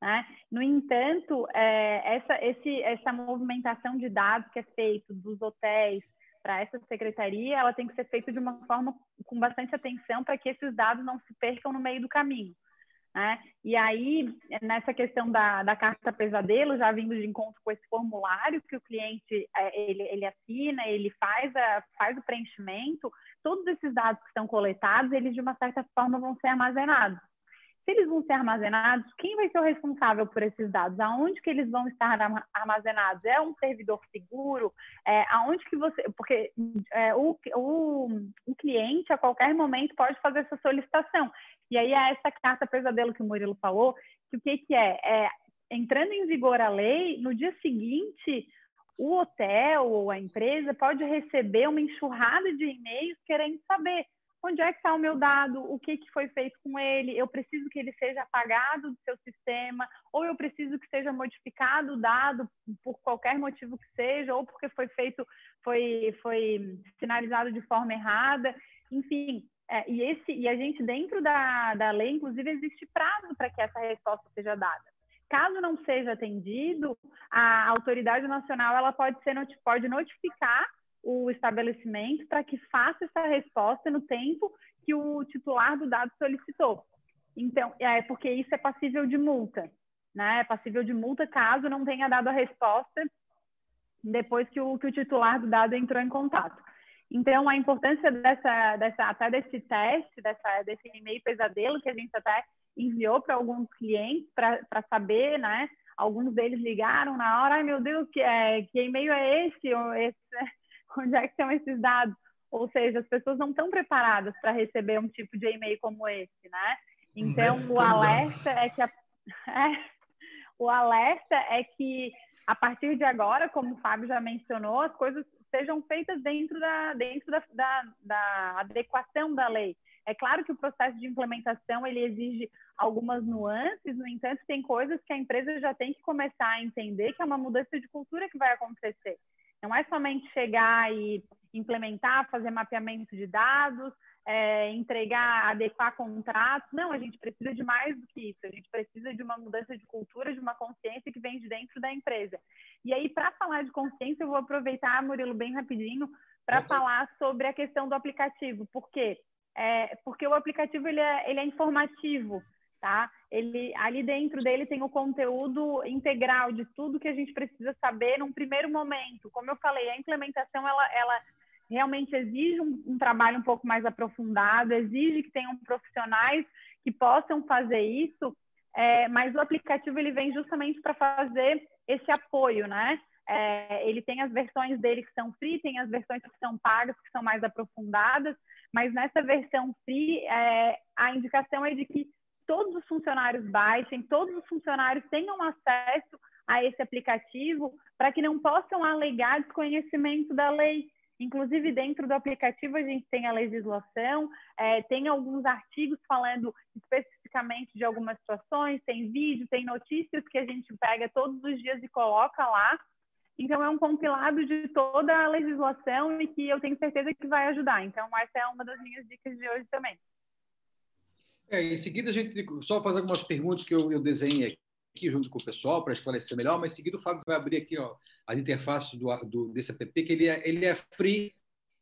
Né? No entanto, é, essa, esse, essa movimentação de dados que é feito dos hotéis para essa secretaria, ela tem que ser feita de uma forma com bastante atenção para que esses dados não se percam no meio do caminho. Né? E aí, nessa questão da, da carta pesadelo, já vindo de encontro com esse formulário que o cliente é, ele, ele assina, ele faz, a, faz o preenchimento, todos esses dados que estão coletados, eles de uma certa forma vão ser armazenados. Se eles vão ser armazenados, quem vai ser o responsável por esses dados? Aonde que eles vão estar armazenados? É um servidor seguro? É, aonde que você... Porque é, o, o, o cliente, a qualquer momento, pode fazer essa solicitação. E aí é essa carta pesadelo que o Murilo falou, que o que, que é? é? Entrando em vigor a lei, no dia seguinte, o hotel ou a empresa pode receber uma enxurrada de e-mails querendo saber onde é que está o meu dado, o que, que foi feito com ele, eu preciso que ele seja apagado do seu sistema, ou eu preciso que seja modificado o dado por qualquer motivo que seja, ou porque foi feito, foi, foi sinalizado de forma errada, enfim, é, e, esse, e a gente, dentro da, da lei, inclusive, existe prazo para que essa resposta seja dada. Caso não seja atendido, a autoridade nacional ela pode, ser, pode notificar o estabelecimento para que faça essa resposta no tempo que o titular do dado solicitou. Então, é porque isso é passível de multa, né? É passível de multa caso não tenha dado a resposta depois que o, que o titular do dado entrou em contato. Então, a importância dessa, dessa até desse teste, dessa, desse e-mail pesadelo que a gente até enviou para alguns clientes para saber, né? Alguns deles ligaram na hora, ai meu Deus, que, é, que e-mail é esse? Esse onde é que estão esses dados? Ou seja, as pessoas não estão preparadas para receber um tipo de e-mail como esse, né? Então, o alerta é que a, é, o alerta é que a partir de agora, como o Fábio já mencionou, as coisas sejam feitas dentro da dentro da, da, da adequação da lei. É claro que o processo de implementação ele exige algumas nuances, no entanto, tem coisas que a empresa já tem que começar a entender que é uma mudança de cultura que vai acontecer. Não é somente chegar e implementar, fazer mapeamento de dados, é, entregar, adequar contratos. Não, a gente precisa de mais do que isso. A gente precisa de uma mudança de cultura, de uma consciência que vem de dentro da empresa. E aí, para falar de consciência, eu vou aproveitar, Murilo, bem rapidinho, para falar sobre a questão do aplicativo. Por quê? É, porque o aplicativo ele é, ele é informativo tá? Ele ali dentro dele tem o conteúdo integral de tudo que a gente precisa saber num primeiro momento. Como eu falei, a implementação ela, ela realmente exige um, um trabalho um pouco mais aprofundado, exige que tenham profissionais que possam fazer isso, é, mas o aplicativo ele vem justamente para fazer esse apoio, né? É, ele tem as versões dele que são free, tem as versões que são pagas, que são mais aprofundadas, mas nessa versão free, é, a indicação é de que todos os funcionários baixem, todos os funcionários tenham acesso a esse aplicativo para que não possam alegar desconhecimento da lei. Inclusive, dentro do aplicativo, a gente tem a legislação, é, tem alguns artigos falando especificamente de algumas situações, tem vídeo, tem notícias que a gente pega todos os dias e coloca lá. Então, é um compilado de toda a legislação e que eu tenho certeza que vai ajudar. Então, essa é uma das minhas dicas de hoje também. É, em seguida, a gente só fazer algumas perguntas que eu, eu desenhei aqui junto com o pessoal para esclarecer melhor, mas em seguida o Fábio vai abrir aqui ó, as interfaces do, do, desse app, que ele é, ele é free.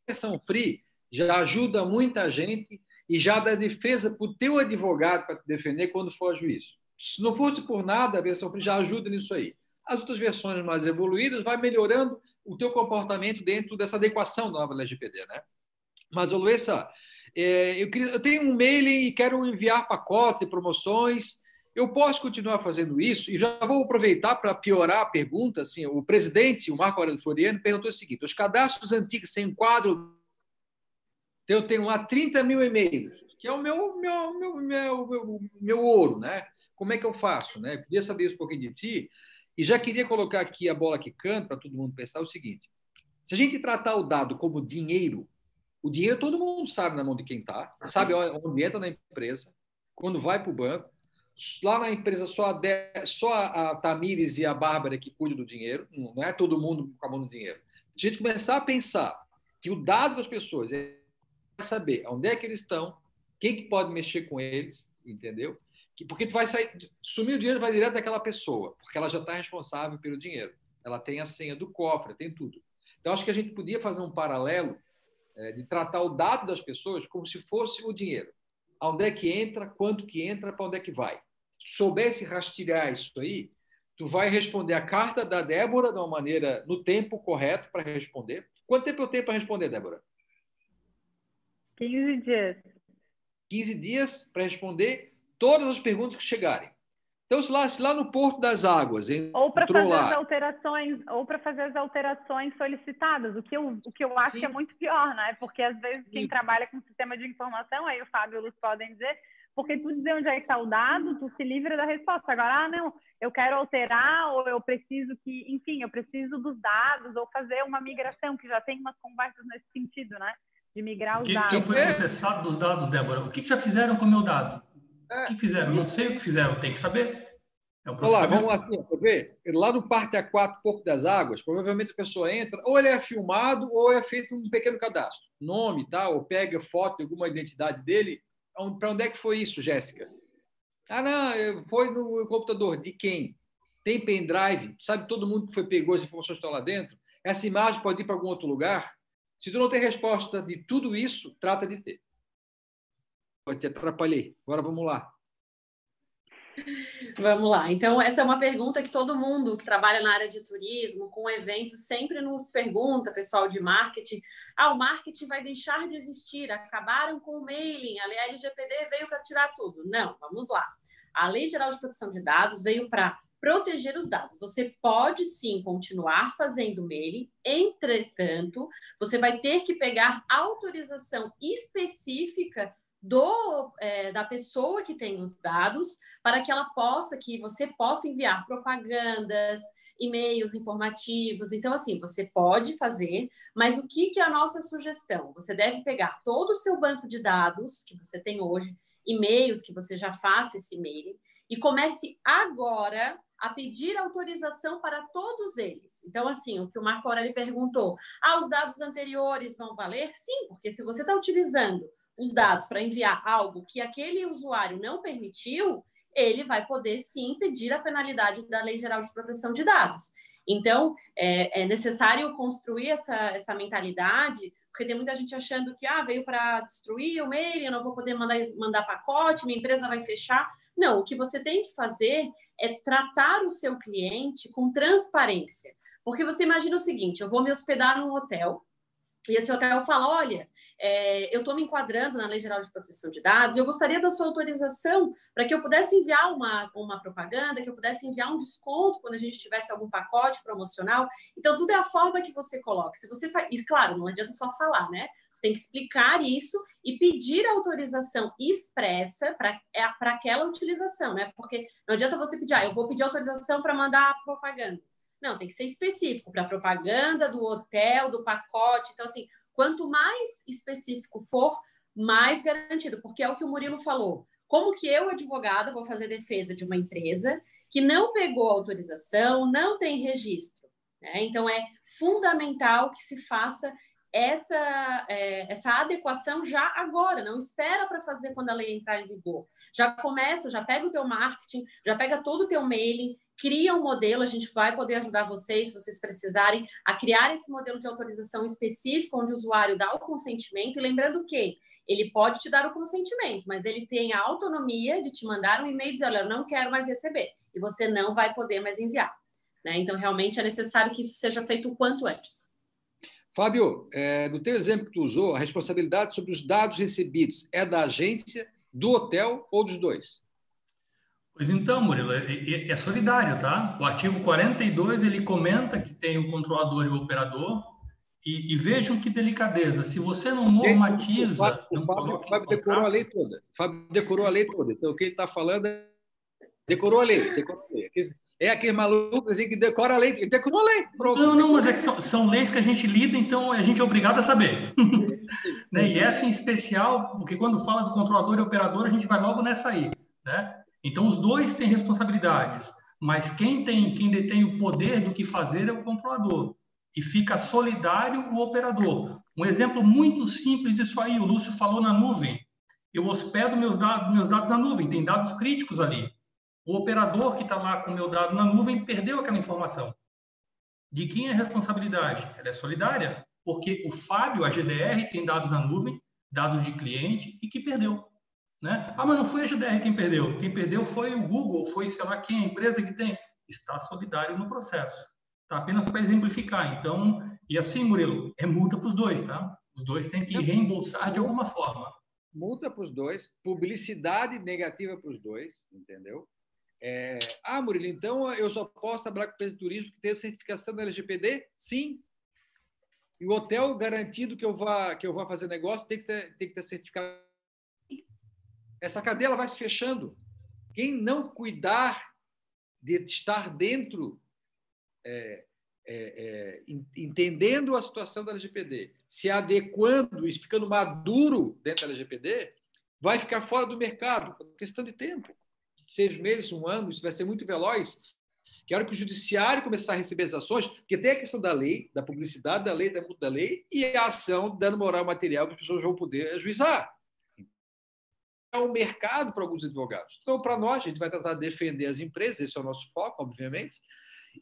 A versão free já ajuda muita gente e já dá defesa para o teu advogado para te defender quando for a juízo. Se não fosse por nada, a versão free já ajuda nisso aí. As outras versões mais evoluídas vai melhorando o teu comportamento dentro dessa adequação da nova LGPD, né? Mas, Luísa, é, eu, queria, eu tenho um mailing e quero enviar pacotes e promoções. Eu posso continuar fazendo isso? E já vou aproveitar para piorar a pergunta. Assim, o presidente, o Marco Aurélio Floriano, perguntou o seguinte: os cadastros antigos sem quadro. Eu tenho lá 30 mil e-mails, que é o meu, meu, meu, meu, meu, meu ouro, né? Como é que eu faço? Né? Eu queria saber isso um pouquinho de ti. E já queria colocar aqui a bola que canta para todo mundo pensar o seguinte: se a gente tratar o dado como dinheiro, o dinheiro todo mundo sabe na mão de quem está, sabe onde entra na empresa, quando vai para o banco. Lá na empresa só a, de, só a Tamires e a Bárbara que cuidam do dinheiro, não é todo mundo com a mão do dinheiro. A gente começar a pensar que o dado das pessoas é saber onde é que eles estão, quem que pode mexer com eles, entendeu? Porque tu vai sair, sumir o dinheiro vai direto daquela pessoa, porque ela já está responsável pelo dinheiro. Ela tem a senha do cofre, tem tudo. Então acho que a gente podia fazer um paralelo é, de tratar o dado das pessoas como se fosse o dinheiro. Onde é que entra, quanto que entra, para onde é que vai. Se soubesse rastrear isso aí, tu vai responder a carta da Débora de uma maneira no tempo correto para responder. Quanto tempo eu tenho para responder, Débora? 15 dias. 15 dias para responder todas as perguntas que chegarem. Então, se lá, se lá no Porto das Águas. Ou para fazer lá... as alterações, ou para fazer as alterações solicitadas, o que eu, o que eu acho Sim. que é muito pior, né? Porque às vezes quem Sim. trabalha com sistema de informação, aí o Fábio e o Luz podem dizer, porque tu dizer onde é que está o dado, tu se livra da resposta. Agora, ah, não, eu quero alterar, ou eu preciso que, enfim, eu preciso dos dados, ou fazer uma migração, que já tem umas conversas nesse sentido, né? De migrar os que, dados. Que foi processado dos dados, Débora? O que, que já fizeram com o meu dado? É. O que fizeram? Não sei o que fizeram, tem que saber. É Olha lá, vamos assim, ver. Lá no Parte A4, Porto das Águas, provavelmente a pessoa entra, ou ele é filmado, ou é feito um pequeno cadastro. Nome tal, ou pega foto de alguma identidade dele. Para onde é que foi isso, Jéssica? Ah, não, foi no computador. De quem? tem pendrive, sabe todo mundo que foi pegou as informações que estão lá dentro? Essa imagem pode ir para algum outro lugar? Se tu não tem resposta de tudo isso, trata de ter. Pode te atrapalhei. Agora vamos lá. Vamos lá. Então, essa é uma pergunta que todo mundo que trabalha na área de turismo, com eventos, sempre nos pergunta, pessoal de marketing. Ah, o marketing vai deixar de existir, acabaram com o mailing, a LGPD veio para tirar tudo. Não, vamos lá. A Lei Geral de Proteção de Dados veio para proteger os dados. Você pode sim continuar fazendo mailing, entretanto, você vai ter que pegar autorização específica do é, da pessoa que tem os dados para que ela possa que você possa enviar propagandas e-mails informativos então assim você pode fazer mas o que que é a nossa sugestão você deve pegar todo o seu banco de dados que você tem hoje e-mails que você já faça esse e-mail e comece agora a pedir autorização para todos eles. Então, assim, o que o Marco Aurélio perguntou, ah, os dados anteriores vão valer? Sim, porque se você está utilizando os dados para enviar algo que aquele usuário não permitiu, ele vai poder sim pedir a penalidade da Lei Geral de Proteção de Dados. Então, é, é necessário construir essa, essa mentalidade, porque tem muita gente achando que ah, veio para destruir o mail, eu não vou poder mandar, mandar pacote, minha empresa vai fechar. Não, o que você tem que fazer é tratar o seu cliente com transparência. Porque você imagina o seguinte: eu vou me hospedar num hotel, e esse hotel fala: olha, é, eu estou me enquadrando na Lei Geral de Proteção de Dados eu gostaria da sua autorização para que eu pudesse enviar uma, uma propaganda, que eu pudesse enviar um desconto quando a gente tivesse algum pacote promocional. Então, tudo é a forma que você coloca. Se você. E, claro, não adianta só falar, né? Você tem que explicar isso e pedir autorização expressa para é, aquela utilização, né? Porque não adianta você pedir, ah, eu vou pedir autorização para mandar propaganda. Não, tem que ser específico para propaganda do hotel, do pacote. Então, assim, Quanto mais específico for, mais garantido, porque é o que o Murilo falou. Como que eu, advogada, vou fazer defesa de uma empresa que não pegou autorização, não tem registro? Né? Então, é fundamental que se faça essa, é, essa adequação já agora, não espera para fazer quando a lei entrar em vigor. Já começa, já pega o teu marketing, já pega todo o teu mailing, cria um modelo, a gente vai poder ajudar vocês, se vocês precisarem, a criar esse modelo de autorização específico, onde o usuário dá o consentimento, e lembrando que ele pode te dar o consentimento, mas ele tem a autonomia de te mandar um e-mail e dizer, olha, eu não quero mais receber, e você não vai poder mais enviar. Né? Então, realmente é necessário que isso seja feito o quanto antes. Fábio, é, no teu exemplo que tu usou, a responsabilidade sobre os dados recebidos é da agência, do hotel ou dos dois? Pois então, Murilo, é, é, é, solidário, tá? O artigo 42, ele comenta que tem o controlador e o operador, e, e vejam que delicadeza, se você não normatiza... O Fábio, não o Fábio, o Fábio decorou a lei toda, o Fábio decorou a lei toda, então o que ele está falando é... Decorou a lei, decorou a lei. É aquele maluco assim, que decora a lei, ele decorou a lei. Pronto, não, não, mas é que são, são, leis que a gente lida, então a gente é obrigado a saber. né? E essa em especial, porque quando fala do controlador e operador, a gente vai logo nessa aí. Né? Então, os dois têm responsabilidades, mas quem tem, quem detém o poder do que fazer é o controlador. E fica solidário o operador. Um exemplo muito simples disso aí, o Lúcio falou na nuvem. Eu hospedo meus dados, meus dados na nuvem, tem dados críticos ali. O operador que está lá com o meu dado na nuvem perdeu aquela informação. De quem é a responsabilidade? Ela é solidária, porque o Fábio, a GDR, tem dados na nuvem, dados de cliente, e que perdeu. Né? Ah, mas não foi a GDR quem perdeu. Quem perdeu foi o Google, foi sei lá quem, a empresa que tem. Está solidário no processo. Tá? Apenas para exemplificar. Então, e assim, Murilo, é multa para os dois, tá? Os dois têm que reembolsar de alguma forma. Multa para os dois, publicidade negativa para os dois, entendeu? É... Ah, Murilo, então eu só posso trabalhar com empresa de turismo que tem certificação da LGPD? Sim. E o hotel garantido que eu vá que eu vá fazer negócio tem que ter, tem que ter certificado essa cadeia vai se fechando. Quem não cuidar de estar dentro, é, é, é, entendendo a situação da LGPD, se adequando e ficando maduro dentro da LGPD, vai ficar fora do mercado, por questão de tempo. Seis meses, um ano, isso vai ser muito veloz. Quero que o judiciário começar a receber as ações, porque tem a questão da lei, da publicidade da lei, da multa da lei, e a ação dando moral material que as pessoas vão poder ajuizar. Um mercado para alguns advogados. Então, para nós, a gente vai tentar defender as empresas, esse é o nosso foco, obviamente.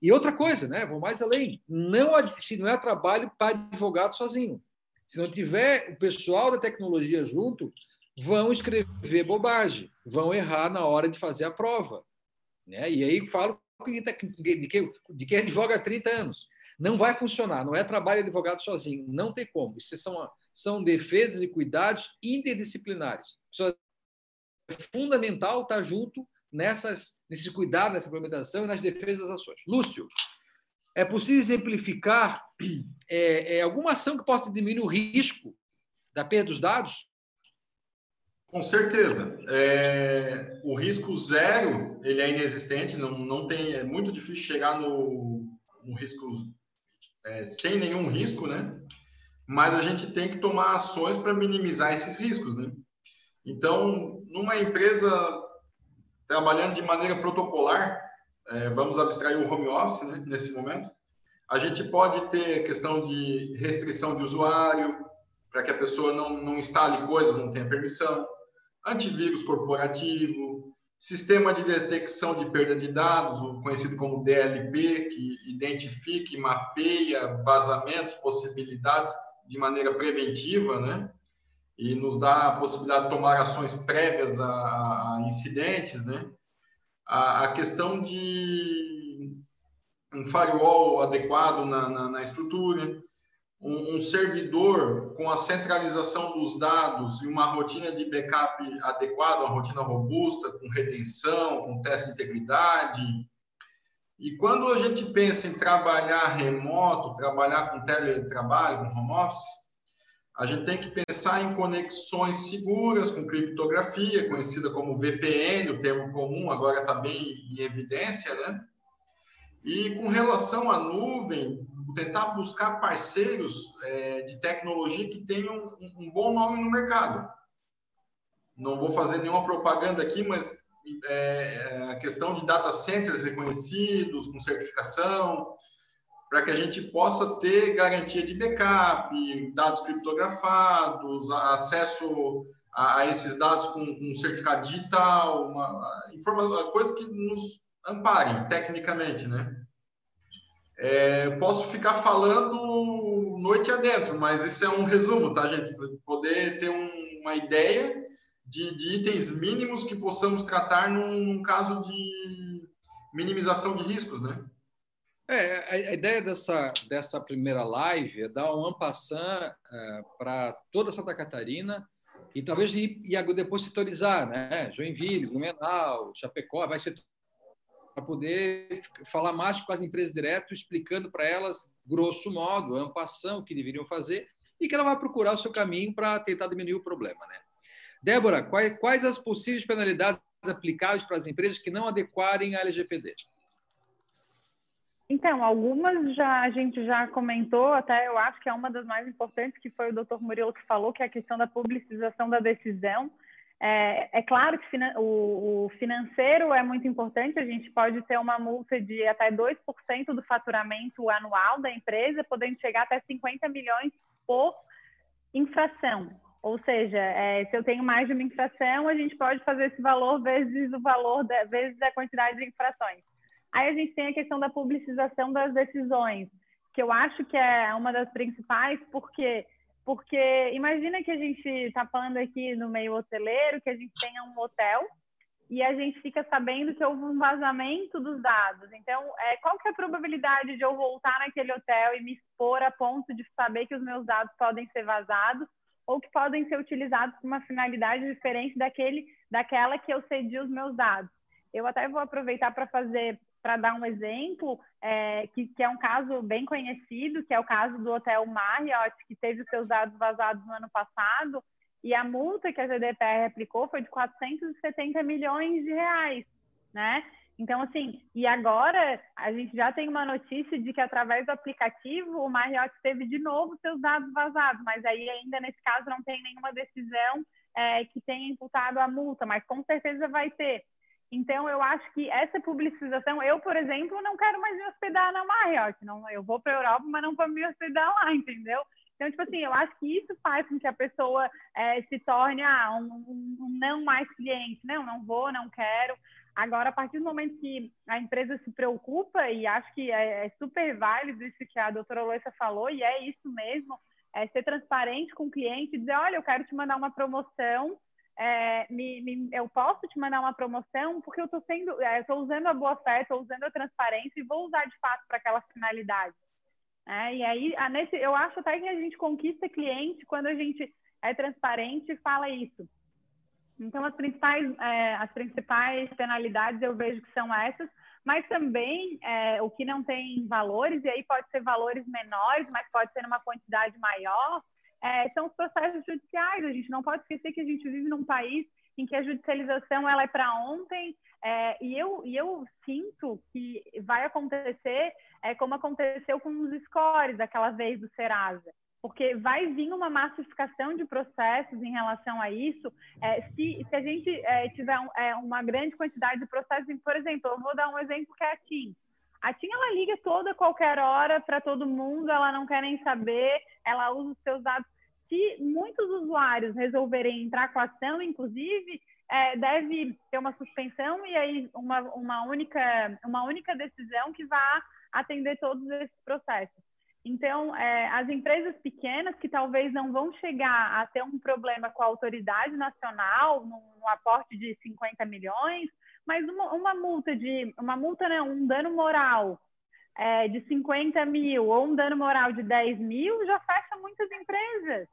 E outra coisa, né? Vou mais além. Não, se não é trabalho para advogado sozinho. Se não tiver o pessoal da tecnologia junto, vão escrever bobagem, vão errar na hora de fazer a prova. Né? E aí falo de quem, de quem advoga há 30 anos. Não vai funcionar, não é trabalho de advogado sozinho, não tem como. Isso são, são defesas e cuidados interdisciplinares. É fundamental estar junto nessas, nesses cuidados, nessa implementação e nas defesas das ações. Lúcio, é possível exemplificar é, é, alguma ação que possa diminuir o risco da perda dos dados? Com certeza. É, o risco zero ele é inexistente, não, não tem, é muito difícil chegar no, no risco é, sem nenhum risco, né? Mas a gente tem que tomar ações para minimizar esses riscos, né? Então, numa empresa trabalhando de maneira protocolar, é, vamos abstrair o home office né, nesse momento, a gente pode ter questão de restrição de usuário, para que a pessoa não, não instale coisas, não tenha permissão, antivírus corporativo, sistema de detecção de perda de dados, o conhecido como DLP, que identifica e mapeia vazamentos, possibilidades de maneira preventiva, né? E nos dá a possibilidade de tomar ações prévias a, a incidentes, né? A, a, questão de um firewall adequado na, na, na estrutura, um, um, servidor com a centralização dos dados e uma rotina de backup adequada, uma rotina robusta, com retenção, com teste de integridade. E quando a gente pensa em trabalhar remoto, trabalhar com teletrabalho, com home office, a gente tem que pensar em conexões seguras com criptografia, conhecida como VPN, o termo comum agora está bem em evidência, né? E com relação à nuvem, tentar buscar parceiros é, de tecnologia que tenham um, um, bom nome no mercado. Não vou fazer nenhuma propaganda aqui, mas é, é a questão de data centers reconhecidos, com certificação, para que a gente possa ter garantia de backup, dados criptografados, acesso a, esses dados com, com certificado digital, uma, informa, coisas que nos amparem tecnicamente, né? É, posso ficar falando noite adentro, mas isso é um resumo, tá, gente? Para poder ter um, uma ideia de, de, itens mínimos que possamos tratar num, num caso de minimização de riscos, né? É, a, ideia dessa, dessa primeira live é dar um ampassant é, para toda Santa Catarina e talvez e, e depois setorizar, né? Joinville, Blumenau, Chapecó, vai ser para poder falar mais com as empresas direto, explicando para elas, grosso modo, a ampação que deveriam fazer e que ela vai procurar o seu caminho para tentar diminuir o problema, né? Débora, quais, quais as possíveis penalidades aplicáveis para as empresas que não adequarem à LGPD? Então, algumas já a gente já comentou, até eu acho que é uma das mais importantes, que foi o doutor Murilo que falou, que é a questão da publicização da decisão. É, é claro que o, o, financeiro é muito importante, a gente pode ter uma multa de até 2% do faturamento anual da empresa, podendo chegar até 50 milhões por infração. Ou seja, é, se eu tenho mais de uma infração, a gente pode fazer esse valor vezes o valor, de, vezes a quantidade de infrações. Aí a gente tem a questão da publicização das decisões, que eu acho que é uma das principais, porque porque imagina que a gente está falando aqui no meio hoteleiro, que a gente tenha um hotel e a gente fica sabendo que houve um vazamento dos dados. Então, é, qual que é a probabilidade de eu voltar naquele hotel e me expor a ponto de saber que os meus dados podem ser vazados ou que podem ser utilizados com uma finalidade diferente daquele, daquela que eu cedi os meus dados? Eu até vou aproveitar para fazer para dar um exemplo, é, que, que, é um caso bem conhecido, que é o caso do Hotel Marriott, que teve os seus dados vazados no ano passado, e a multa que a GDPR aplicou foi de 470 milhões de reais, né? Então, assim, e agora a gente já tem uma notícia de que através do aplicativo o Marriott teve de novo seus dados vazados, mas aí ainda nesse caso não tem nenhuma decisão é, que tenha imputado a multa, mas com certeza vai ter. Então, eu acho que essa publicização, eu, por exemplo, não quero mais me hospedar na Marriott. Não, eu vou para a Europa, mas não para me hospedar lá, entendeu? Então, tipo assim, eu acho que isso faz com que a pessoa é, se torne ah, um, um, não mais cliente. Não, não vou, não quero. Agora, a partir do momento que a empresa se preocupa, e acho que é, é super válido isso que a doutora Loissa falou, e é isso mesmo, é ser transparente com o cliente dizer, olha, eu quero te mandar uma promoção, é, me, me, eu posso te mandar uma promoção porque eu estou sendo, é, usando a boa fé, estou usando a transparência e vou usar de fato para aquela finalidade. É, e aí, a, nesse, eu acho até que a gente conquista cliente quando a gente é transparente e fala isso. Então, as principais, é, as principais penalidades eu vejo que são essas, mas também é, o que não tem valores, e aí pode ser valores menores, mas pode ser uma quantidade maior, é, são os processos judiciais. A gente não pode esquecer que a gente vive num país em que a judicialização ela é para ontem, é, e, eu, e eu sinto que vai acontecer é, como aconteceu com os scores daquela vez do Serasa porque vai vir uma massificação de processos em relação a isso. É, se, se a gente é, tiver um, é, uma grande quantidade de processos, por exemplo, eu vou dar um exemplo que é a. A TIM ela liga toda qualquer hora para todo mundo, ela não quer nem saber, ela usa os seus dados. Se muitos usuários resolverem entrar com a ação, inclusive, é, deve ter uma suspensão e aí uma, uma, única, uma única decisão que vá atender todos esses processos. Então, é, as empresas pequenas que talvez não vão chegar a ter um problema com a autoridade nacional, num, num aporte de 50 milhões, mas uma, uma, multa de uma multa não, um dano moral é, de 50 mil ou um dano moral de 10 mil já fecha muitas empresas.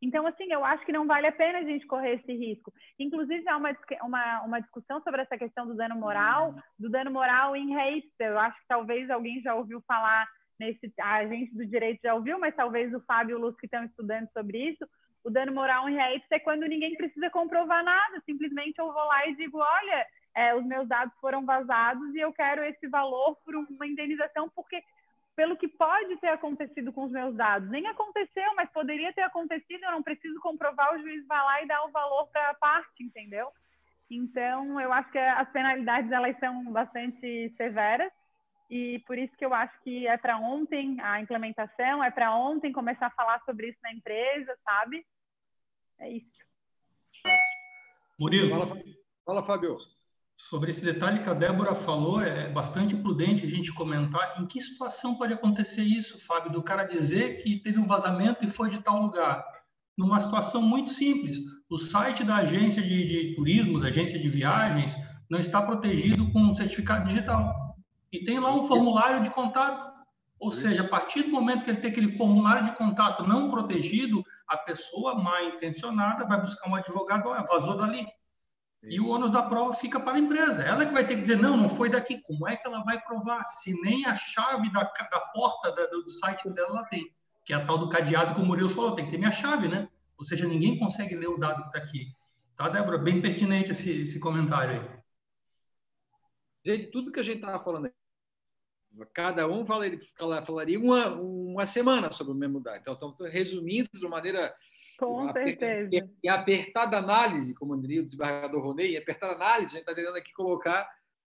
Então, assim, eu acho que não vale a pena a gente correr esse risco. Inclusive, há uma, uma, uma discussão sobre essa questão do dano moral, do dano moral em rates. Eu acho que talvez alguém já ouviu falar nesse a gente do direito já ouviu, mas talvez o Fábio e o Luz que estão estudando sobre isso, o dano moral em reais é quando ninguém precisa comprovar nada, simplesmente eu vou lá e digo, olha, é, os meus dados foram vazados e eu quero esse valor por uma indenização, porque pelo que pode ter acontecido com os meus dados. Nem aconteceu, mas poderia ter acontecido, eu não preciso comprovar, o juiz vai lá e dá o valor para a parte, entendeu? Então, eu acho que as penalidades elas são bastante severas e por isso que eu acho que é para ontem a implementação, é para ontem começar a falar sobre isso na empresa, sabe? É isso. Murilo. Fala, fala, Fábio. Sobre esse detalhe que a Débora falou, é bastante prudente a gente comentar em que situação pode acontecer isso, Fábio, do cara dizer que teve um vazamento e foi de tal lugar. Numa situação muito simples. O site da agência de, de turismo, da agência de viagens, não está protegido com um certificado digital e tem lá um formulário de contato. Ou seja, a partir do momento que ele tem aquele formulário de contato não protegido, a pessoa mal intencionada vai buscar um advogado, vazou dali. E o ônus da prova fica para a empresa. Ela que vai ter que dizer, não, não foi daqui. Como é que ela vai provar? Se nem a chave da, da porta da, do site dela ela tem. Que é a tal do cadeado que o Murilo falou, tem que ter minha chave, né? Ou seja, ninguém consegue ler o dado que está aqui. Tá, Débora? Bem pertinente esse, esse comentário aí. Gente, tudo que a gente estava falando cada um falaria, falaria uma, uma semana sobre o mesmo dado. Então, estamos resumindo de maneira. Com certeza. E apertada análise, como diria o desembargador Ronei, apertada análise, a gente está tentando aqui colocar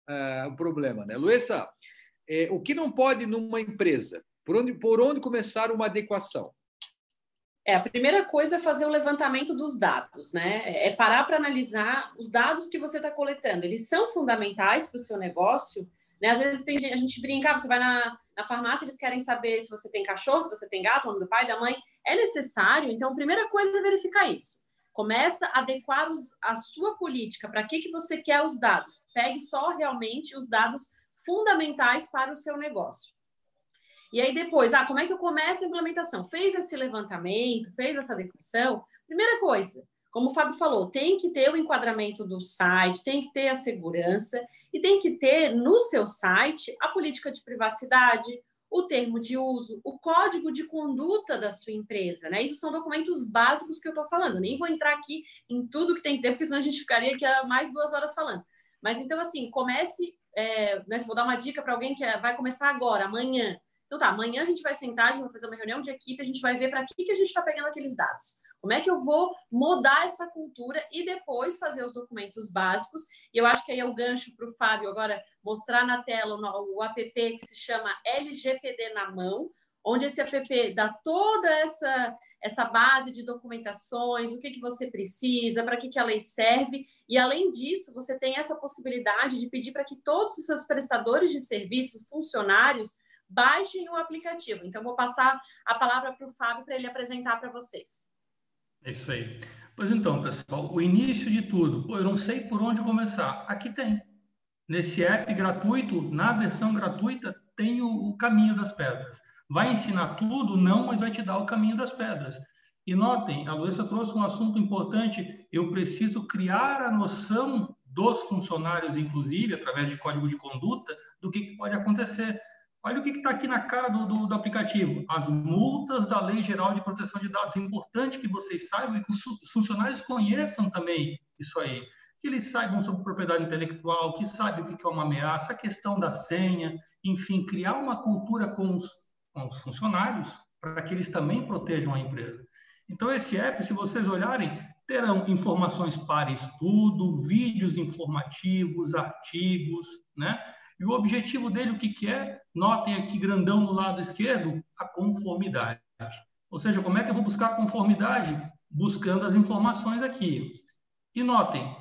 uh, o problema. Né? Luísa, é, o que não pode numa empresa? Por onde, por onde começar uma adequação? É, a primeira coisa é fazer o levantamento dos dados, né? É parar para analisar os dados que você está coletando. Eles são fundamentais para o seu negócio, né? Às vezes tem, a gente brinca, você vai na, na farmácia, eles querem saber se você tem cachorro, se você tem gato, o nome do pai, da mãe. É necessário, então, a primeira coisa é verificar isso. Começa a adequar os, a sua política, para que, que você quer os dados. Pegue só realmente os dados fundamentais para o seu negócio. E aí depois, ah, como é que eu começo a implementação? Fez esse levantamento, fez essa adequação? Primeira coisa, como o Fábio falou, tem que ter o enquadramento do site, tem que ter a segurança e tem que ter no seu site a política de privacidade, o termo de uso, o código de conduta da sua empresa, né? Isso são documentos básicos que eu estou falando. Nem vou entrar aqui em tudo que tem que ter, porque senão a gente ficaria aqui há mais duas horas falando. Mas então, assim, comece. É, né, vou dar uma dica para alguém que é, vai começar agora, amanhã. Então tá, amanhã a gente vai sentar, a gente vai fazer uma reunião de equipe, a gente vai ver para que, que a gente está pegando aqueles dados. Como é que eu vou mudar essa cultura e depois fazer os documentos básicos? E eu acho que aí é o gancho para o Fábio agora mostrar na tela o, app que se chama LGPD na mão, onde esse app dá toda essa essa base de documentações, o que, que você precisa, para que, que a lei serve, e além disso, você tem essa possibilidade de pedir para que todos os seus prestadores de serviços, funcionários, baixem o aplicativo. Então, vou passar a palavra para o Fábio para ele apresentar para vocês. É isso aí. Pois então, pessoal, o início de tudo, pô, eu não sei por onde começar. Aqui tem. Nesse app gratuito, na versão gratuita, tem o, o caminho das pedras. Vai ensinar tudo? Não, mas vai te dar o caminho das pedras. E notem, a Luísa trouxe um assunto importante. Eu preciso criar a noção dos funcionários, inclusive, através de código de conduta, do que, que pode acontecer. Olha o que está aqui na cara do, do, do, aplicativo. As multas da Lei Geral de Proteção de Dados. É importante que vocês saibam e que os funcionários conheçam também isso aí. Que eles saibam sobre propriedade intelectual, que saibam o que é uma ameaça, a questão da senha, enfim, criar uma cultura com os, com os funcionários para que eles também protejam a empresa. Então, esse app, se vocês olharem, terão informações para estudo, vídeos informativos, artigos, né? E o objetivo dele, o que, que é? Notem aqui grandão no lado esquerdo, a conformidade. Ou seja, como é que eu vou buscar conformidade? Buscando as informações aqui. E notem,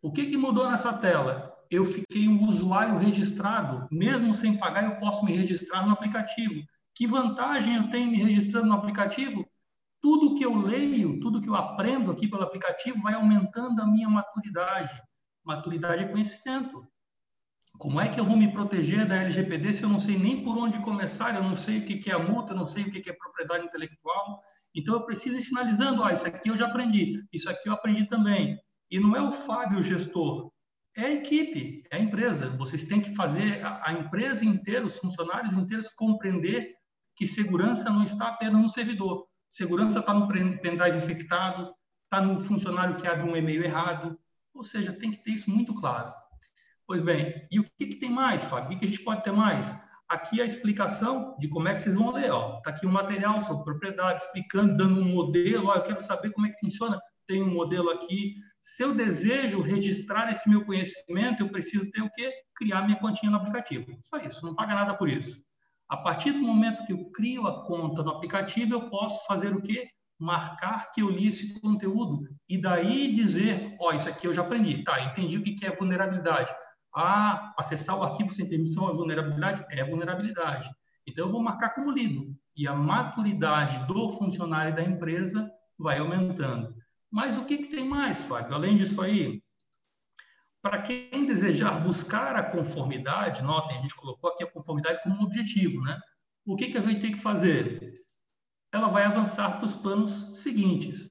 o que, que mudou nessa tela? Eu fiquei um usuário registrado, mesmo sem pagar, eu posso me registrar no aplicativo. Que vantagem eu tenho me registrando no aplicativo? Tudo que eu leio, tudo que eu aprendo aqui pelo aplicativo vai aumentando a minha maturidade. Maturidade é conhecimento. Como é que eu vou me proteger da LGPD se eu não sei nem por onde começar, eu não sei o que é a multa, não sei o que é propriedade intelectual? Então, eu preciso ir sinalizando, ó, isso aqui eu já aprendi, isso aqui eu aprendi também. E não é o Fábio o gestor, é a equipe, é a empresa. Vocês têm que fazer a, a empresa inteira, os funcionários inteiros compreender que segurança não está apenas no servidor. Segurança está no pendrive infectado, está no funcionário que abre um e-mail errado. Ou seja, tem que ter isso muito claro. Pois bem, e o que, que tem mais, Fábio? O que, a gente pode ter mais? Aqui a explicação de como é que vocês vão ler. Está aqui um material sobre propriedade, explicando, dando um modelo. Ó, eu quero saber como é que funciona. Tem um modelo aqui. Se eu desejo registrar esse meu conhecimento, eu preciso ter o quê? Criar minha continha no aplicativo. Só isso, não paga nada por isso. A partir do momento que eu crio a conta no aplicativo, eu posso fazer o quê? Marcar que eu li esse conteúdo e daí dizer, ó, oh, isso aqui eu já aprendi. Tá, entendi o que é vulnerabilidade ah, acessar o arquivo sem permissão é vulnerabilidade? É vulnerabilidade. Então, eu vou marcar como lido. E a maturidade do funcionário da empresa vai aumentando. Mas o que, que tem mais, Fábio? Além disso aí, para quem desejar buscar a conformidade, notem, a gente colocou aqui a conformidade como objetivo, né? O que, que a gente tem que fazer? Ela vai avançar para os planos seguintes.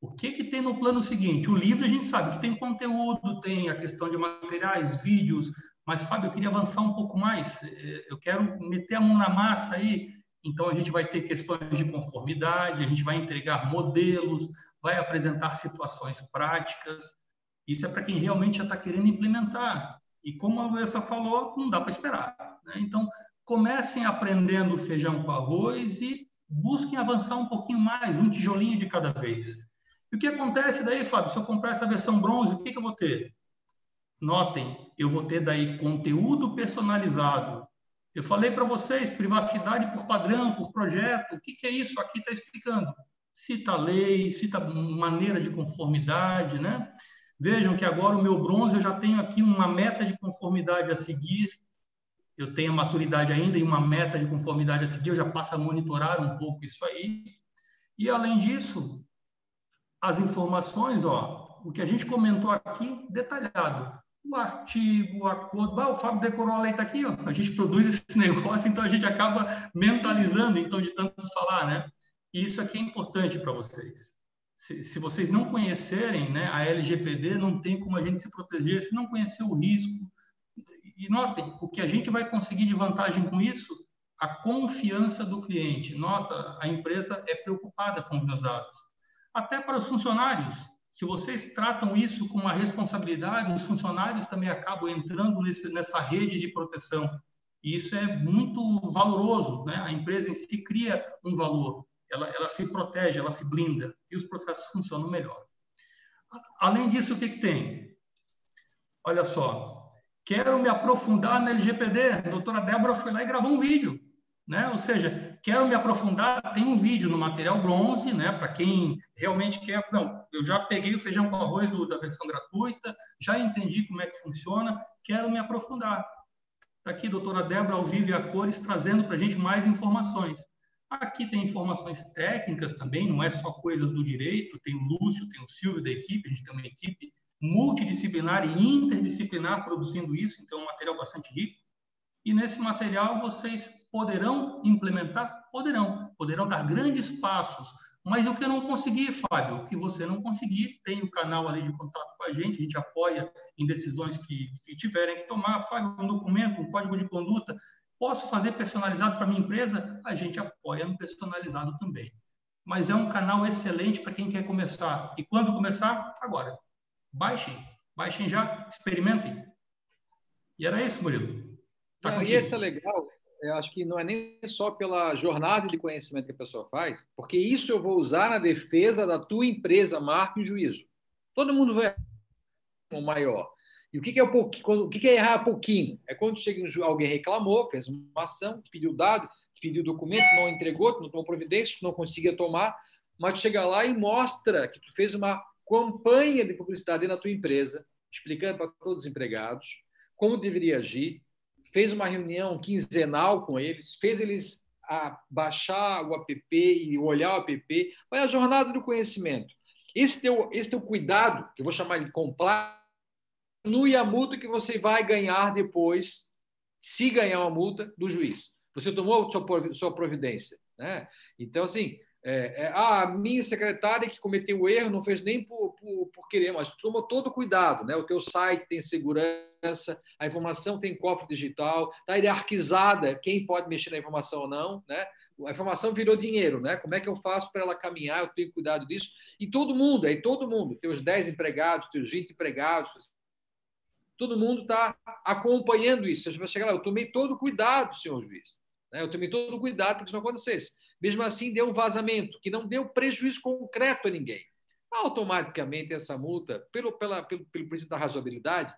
O que, que tem no plano seguinte? O livro a gente sabe que tem conteúdo, tem a questão de materiais, vídeos, mas, Fábio, eu queria avançar um pouco mais. É, eu quero meter a mão na massa aí. Então, a gente vai ter questões de conformidade, a gente vai entregar modelos, vai apresentar situações práticas. Isso é para quem realmente já está querendo implementar. E como a Luísa falou, não dá para esperar. Né? Então, comecem aprendendo feijão com arroz e busquem avançar um pouquinho mais, um tijolinho de cada vez. E o que acontece daí, Fábio? Se eu comprar essa versão bronze, o que, que eu vou ter? Notem, eu vou ter daí conteúdo personalizado. Eu falei para vocês, privacidade por padrão, por projeto. O que, que é isso? Aqui está explicando. Cita lei, cita maneira de conformidade, né? Vejam que agora o meu bronze eu já tenho aqui uma meta de conformidade a seguir. Eu tenho a maturidade ainda e uma meta de conformidade a seguir. Eu já passo a monitorar um pouco isso aí. E além disso, as informações, ó, o que a gente comentou aqui, detalhado. O artigo, o acordo. Ah, o Fábio decorou a lei, está aqui, ó. A gente produz esse negócio, então a gente acaba mentalizando, então, de tanto falar, né? E isso aqui é importante para vocês. Se, se, vocês não conhecerem né, a LGPD, não tem como a gente se proteger se não conhecer o risco. E notem, o que a gente vai conseguir de vantagem com isso? A confiança do cliente. Nota, a empresa é preocupada com os meus dados até para os funcionários. Se vocês tratam isso com uma responsabilidade, os funcionários também acabam entrando nesse, nessa rede de proteção. E isso é muito valoroso. Né? A empresa em si cria um valor, ela, ela se protege, ela se blinda e os processos funcionam melhor. Além disso, o que, que tem? Olha só, quero me aprofundar na LGPD. A doutora Débora foi lá e gravou um vídeo né? Ou seja, quero me aprofundar, tem um vídeo no material bronze, né? Para quem realmente quer, não, eu já peguei o feijão com arroz do, da versão gratuita, já entendi como é que funciona, quero me aprofundar. Está aqui, doutora Débora ao vivo e a cores, trazendo para a gente mais informações. Aqui tem informações técnicas também, não é só coisas do direito, tem o Lúcio, tem o Silvio da equipe, a gente tem uma equipe multidisciplinar e interdisciplinar produzindo isso, então é um material bastante rico. E nesse material vocês poderão implementar? Poderão. Poderão dar grandes passos. Mas o que eu não consegui, Fábio, o que você não conseguir, tem o canal ali de contato com a gente, a gente apoia em decisões que, que tiverem que tomar. Fábio, um documento, um código de conduta, posso fazer personalizado para minha empresa? A gente apoia no personalizado também. Mas é um canal excelente para quem quer começar. E quando começar? Agora. Baixem. Baixem já, experimentem. E era isso, Murilo. Tá não, e esse é legal, eu acho que não é nem só pela jornada de conhecimento que a pessoa faz, porque isso eu vou usar na defesa da tua empresa, marca e juízo. Todo mundo vai o maior. E o que é, o pouquinho, que é errar pouquinho? É quando chega alguém reclamou, fez uma ação, pediu dado, pediu documento, não entregou, não tomou providência, não conseguia tomar, mas chega lá e mostra que tu fez uma campanha de publicidade na tua empresa, explicando para todos os empregados como deveria agir, fez uma reunião quinzenal com eles, fez eles baixar o app e olhar o app, foi a jornada do conhecimento. Esse teu, esse teu cuidado, que eu vou chamar de complexo, diminui a multa que você vai ganhar depois, se ganhar uma multa, do juiz. Você tomou sua providência. Né? Então, assim, é, é, ah, a minha secretária que cometeu o erro não fez nem por, por, por, querer, mas tomou todo cuidado. Né? O teu site tem segurança, a informação tem cofre digital, está hierarquizada quem pode mexer na informação ou não. Né? A informação virou dinheiro. Né? Como é que eu faço para ela caminhar? Eu tenho cuidado disso. E todo mundo, aí todo mundo, teus 10 empregados, teus 20 empregados, todo mundo está acompanhando isso. Você vai chegar lá, eu tomei todo cuidado, senhor juiz. Né? Eu tomei todo cuidado para que isso não acontecesse. Mesmo assim, deu um vazamento, que não deu prejuízo concreto a ninguém. Automaticamente, essa multa, pelo, pela, pelo, pelo princípio da razoabilidade,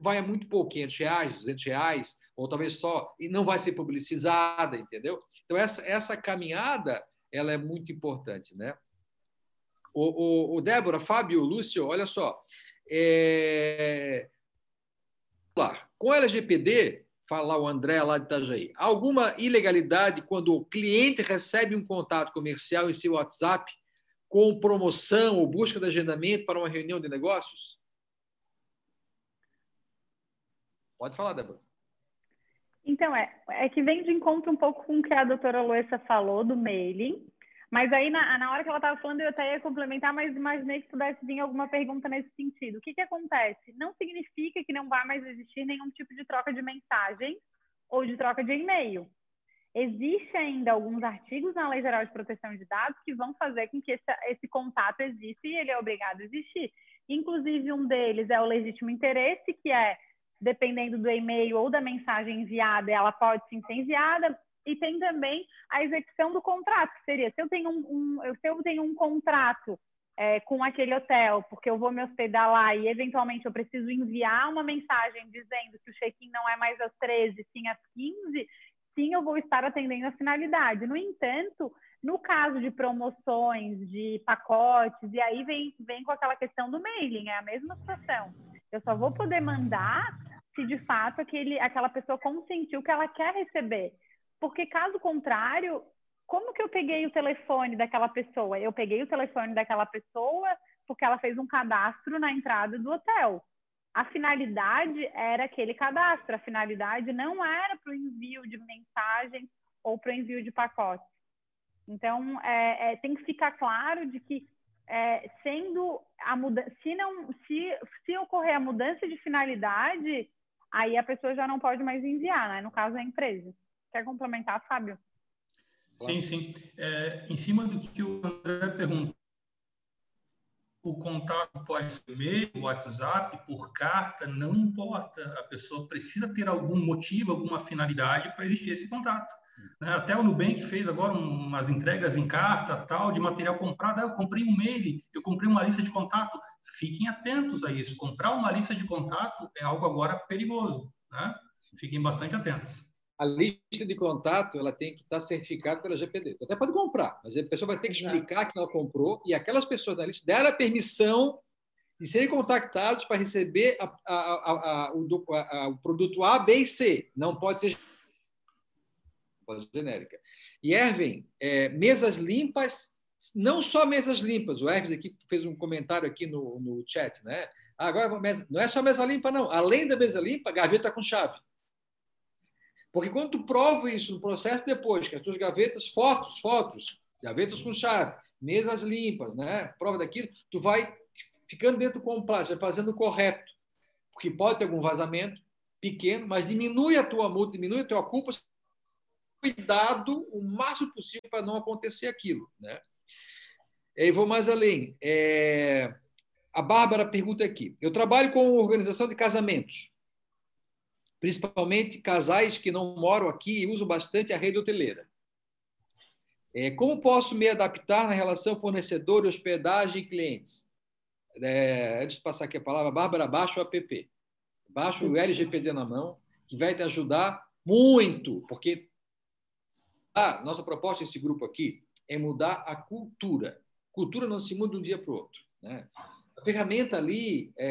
vai a muito pouco, 500 reais, 200 reais, ou talvez só, e não vai ser publicizada, entendeu? Então, essa, essa caminhada, ela é muito importante, né? O, o, o Débora, Fábio, Lúcio, olha só, é... Com a LGPD, fala o André lá de Itajaí. Alguma ilegalidade quando o cliente recebe um contato comercial em seu WhatsApp com promoção ou busca de agendamento para uma reunião de negócios? Pode falar, Débora. Então, é, é que vem de encontro um pouco com o que a doutora Loessa falou do mailing, mas aí, na, na hora que ela estava falando, eu até ia complementar, mas imaginei que pudesse vir alguma pergunta nesse sentido. O que, que acontece? Não significa que não vai mais existir nenhum tipo de troca de mensagem ou de troca de e-mail. Existe ainda alguns artigos na Lei Geral de Proteção de Dados que vão fazer com que esse, esse contato exista e ele é obrigado a existir. Inclusive, um deles é o legítimo interesse, que é, dependendo do e-mail ou da mensagem enviada, ela pode sim ser enviada, e tem também a execução do contrato, que seria, se eu tenho um, um se eu tenho um contrato é, com aquele hotel, porque eu vou me hospedar lá e eventualmente eu preciso enviar uma mensagem dizendo que o check-in não é mais às 13, sim às 15, sim eu vou estar atendendo a finalidade. No entanto, no caso de promoções, de pacotes, e aí vem, vem com aquela questão do mailing, é a mesma situação. Eu só vou poder mandar se de fato aquele, aquela pessoa consentiu que ela quer receber. Porque caso contrário, como que eu peguei o telefone daquela pessoa? Eu peguei o telefone daquela pessoa porque ela fez um cadastro na entrada do hotel. A finalidade era aquele cadastro, a finalidade não era para o envio de mensagens ou para o envio de pacotes. Então, é, é, tem que ficar claro de que, é, sendo a mudança, se, não, se, se ocorrer a mudança de finalidade, aí a pessoa já não pode mais enviar, né? no caso, a empresa. Quer complementar, Fábio? Sim, sim. É, em cima do que o André perguntou, o contato pode ser e-mail, WhatsApp, por carta, não importa. A pessoa precisa ter algum motivo, alguma finalidade para existir esse contato. Né? Até o Nubank fez agora umas entregas em carta, tal, de material comprado. Ah, eu comprei um mail, eu comprei uma lista de contato. Fiquem atentos a isso. Comprar uma lista de contato é algo agora perigoso. Né? Fiquem bastante atentos. A lista de contato ela tem que estar certificada pela GPD. Até pode comprar, mas a pessoa vai ter que explicar que ela comprou e aquelas pessoas na lista deram a permissão de serem contactados para receber a, a, a, o, o, produto A, B e C. Não pode ser pode ser genérica. E Erwin, é, mesas limpas, não só mesas limpas. O Erwin aqui fez um comentário aqui no, no chat, né? Agora não é só mesa limpa, não. Além da mesa limpa, gaveta com chave. Porque quando tu prova isso no processo depois, que as tuas gavetas, fotos, fotos, gavetas com chave, mesas limpas, né? Prova daquilo, tu vai ficando dentro do complexo, vai fazendo o correto. Porque pode ter algum vazamento pequeno, mas diminui a tua multa, diminui a tua culpa, cuidado o máximo possível para não acontecer aquilo, né? E vou mais além. É... A Bárbara pergunta aqui: eu trabalho com organização de casamentos principalmente casais que não moram aqui e usam bastante a rede hoteleira. É, como posso me adaptar na relação fornecedor, hospedagem e clientes? É, antes de passar aqui a palavra, Bárbara, baixa o app. Baixa o LGPD na mão, que vai te ajudar muito, porque a nossa proposta esse grupo aqui é mudar a cultura. Cultura não se muda de um dia para o outro. Né? Ferramenta ali, é,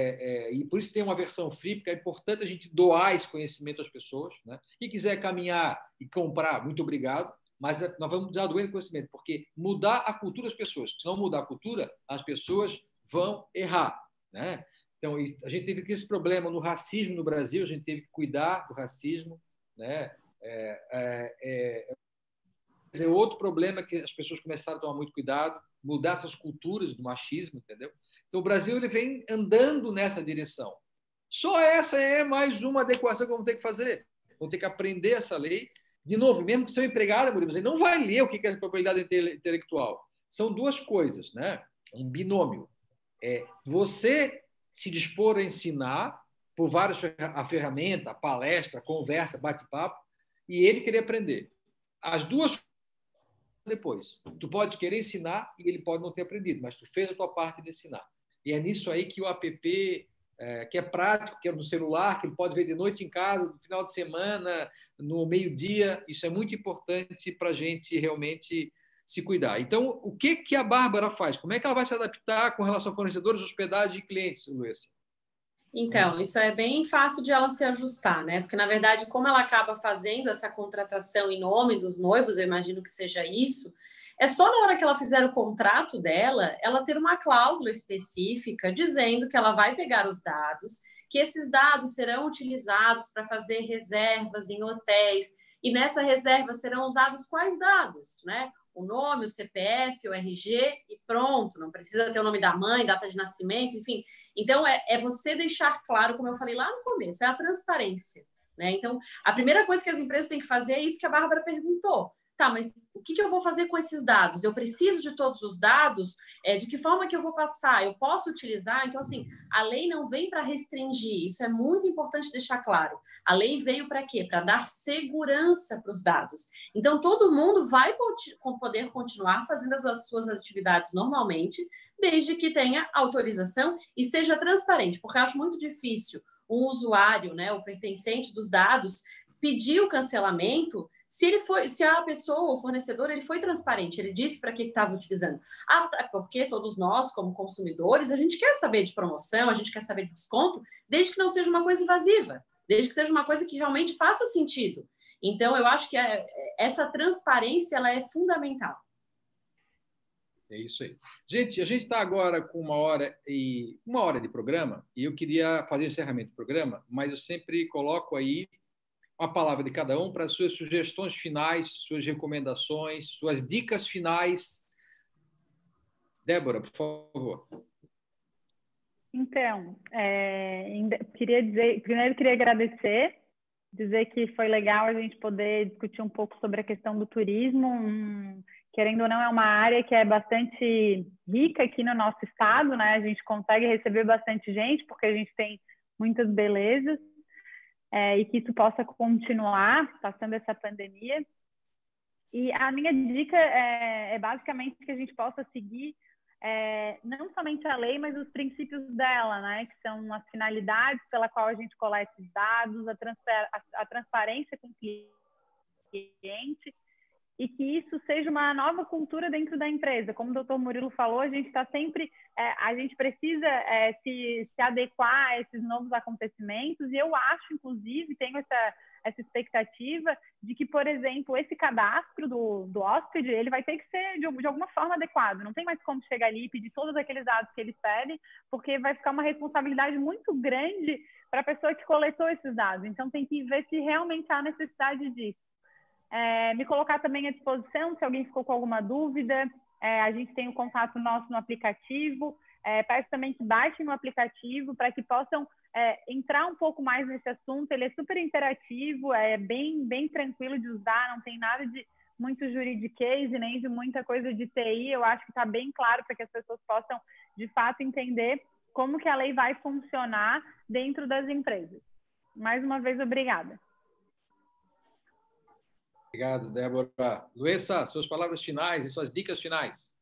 é, e por isso tem uma versão free, porque é importante a gente doar esse conhecimento às pessoas. Né? Quem quiser caminhar e comprar, muito obrigado, mas é, nós vamos dar doendo conhecimento, porque mudar a cultura das pessoas. Se não mudar a cultura, as pessoas vão errar. Né? Então, a gente teve esse problema no racismo no Brasil, a gente teve que cuidar do racismo. Né? É, é, é, é outro problema que as pessoas começaram a tomar muito cuidado, mudar essas culturas do machismo, entendeu? Então, o Brasil ele vem andando nessa direção. Só essa é mais uma adequação que vamos ter que fazer. Vamos ter que aprender essa lei. De novo, mesmo que seu empregado, Murilo, você não vai ler o que é propriedade intelectual. São duas coisas, né? Um binômio. É você se dispor a ensinar por várias a ferramenta, palestra, conversa, bate-papo, e ele querer aprender. As duas depois. Tu pode querer ensinar e ele pode não ter aprendido, mas tu fez a tua parte de ensinar. E é nisso aí que o app, é, que é prático, que é no celular, que ele pode ver de noite em casa, no final de semana, no meio-dia, isso é muito importante para a gente realmente se cuidar. Então, o que, que a Bárbara faz? Como é que ela vai se adaptar com relação a fornecedores, hospedagem e clientes, Luísa? Então, isso é bem fácil de ela se ajustar, né? Porque, na verdade, como ela acaba fazendo essa contratação em nome dos noivos, eu imagino que seja isso, é só na hora que ela fizer o contrato dela, ela ter uma cláusula específica dizendo que ela vai pegar os dados, que esses dados serão utilizados para fazer reservas em hotéis, e nessa reserva serão usados quais dados, né? O nome, o CPF, o RG e pronto, não precisa ter o nome da mãe, data de nascimento, enfim. Então, é, é você deixar claro, como eu falei lá no começo, é a transparência. Né? Então, a primeira coisa que as empresas têm que fazer é isso que a Bárbara perguntou tá, mas o que, que eu vou fazer com esses dados? Eu preciso de todos os dados? É, de que forma que eu vou passar? Eu posso utilizar? Então, assim, a lei não vem para restringir, isso é muito importante deixar claro. A lei veio para quê? Para dar segurança para os dados. Então, todo mundo vai poder continuar fazendo as suas atividades normalmente, desde que tenha autorização e seja transparente, porque eu acho muito difícil um usuário, né, o pertencente dos dados, pedir o cancelamento se ele foi, se a pessoa, o fornecedor, ele foi transparente, ele disse para que estava utilizando. Até porque todos nós, como consumidores, a gente quer saber de promoção, a gente quer saber de desconto, desde que não seja uma coisa invasiva, desde que seja uma coisa que realmente faça sentido. Então, eu acho que é, essa transparência ela é fundamental. É isso aí. Gente, a gente está agora com uma hora e uma hora de programa e eu queria fazer o encerramento do programa, mas eu sempre coloco aí uma palavra de cada um para suas sugestões finais, suas recomendações, suas dicas finais. Débora, por favor. Então, é, queria dizer, primeiro queria agradecer, dizer que foi legal a gente poder discutir um pouco sobre a questão do turismo, um, querendo ou não é uma área que é bastante rica aqui no nosso estado, né? A gente consegue receber bastante gente porque a gente tem muitas belezas é, e que isso possa continuar passando essa pandemia. E a minha dica é, é basicamente que a gente possa seguir é, não somente a lei, mas os princípios dela, né? Que são as finalidades pela qual a gente coleta esses dados, a, transfer, a, a transparência com o cliente e que isso seja uma nova cultura dentro da empresa. Como o doutor Murilo falou, a gente está sempre, é, a gente precisa é, se, se adequar a esses novos acontecimentos, e eu acho, inclusive, tenho essa, essa expectativa de que, por exemplo, esse cadastro do, do hóspede, ele vai ter que ser de, de alguma forma adequado. Não tem mais como chegar ali e pedir todos aqueles dados que eles pedem, porque vai ficar uma responsabilidade muito grande para a pessoa que coletou esses dados. Então, tem que ver se realmente há necessidade disso. É, me colocar também à disposição se alguém ficou com alguma dúvida. É, a gente tem o contato nosso no aplicativo. É, peço também que baixem o aplicativo para que possam é, entrar um pouco mais nesse assunto. Ele é super interativo, é bem, bem tranquilo de usar, não tem nada de muito juridiquês e nem de muita coisa de TI. Eu acho que está bem claro para que as pessoas possam, de fato, entender como que a lei vai funcionar dentro das empresas. Mais uma vez, obrigada. Obrigado, Débora. Luessa, suas palavras finais e suas dicas finais.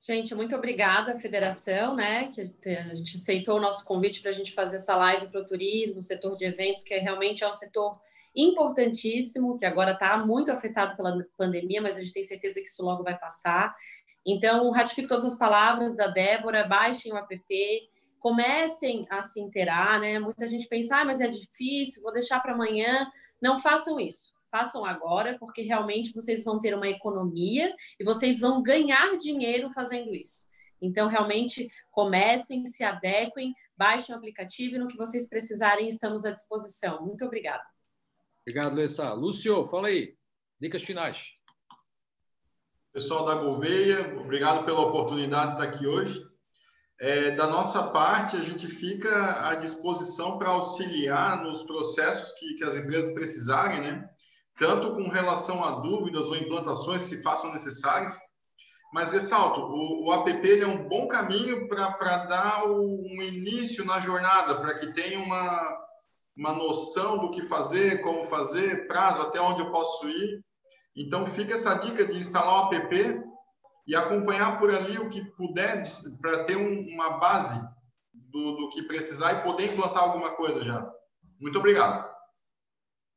Gente, muito obrigada, Federação, né, que a gente aceitou o nosso convite para a gente fazer essa live para o turismo, setor de eventos, que realmente é um setor importantíssimo, que agora está muito afetado pela pandemia, mas a gente tem certeza que isso logo vai passar. Então, ratifico todas as palavras da Débora, baixem o app, comecem a se inteirar, né? Muita gente pensa, ah, mas é difícil, vou deixar para amanhã. Não façam isso façam agora, porque realmente vocês vão ter uma economia e vocês vão ganhar dinheiro fazendo isso. Então, realmente, comecem, se adequem, baixem o aplicativo e no que vocês precisarem, estamos à disposição. Muito obrigada. Obrigado, Lessa. Lúcio, fala aí. Dicas finais. Pessoal da Gouveia, obrigado pela oportunidade de estar aqui hoje. É, da nossa parte, a gente fica à disposição para auxiliar nos processos que, que as empresas precisarem, né? Tanto com relação a dúvidas ou implantações se façam necessárias. Mas ressalto, o, o app é um bom caminho para dar o, um início na jornada, para que tenha uma, uma noção do que fazer, como fazer, prazo, até onde eu posso ir. Então, fica essa dica de instalar o app e acompanhar por ali o que puder, para ter um, uma base do, do que precisar e poder implantar alguma coisa já. Muito obrigado.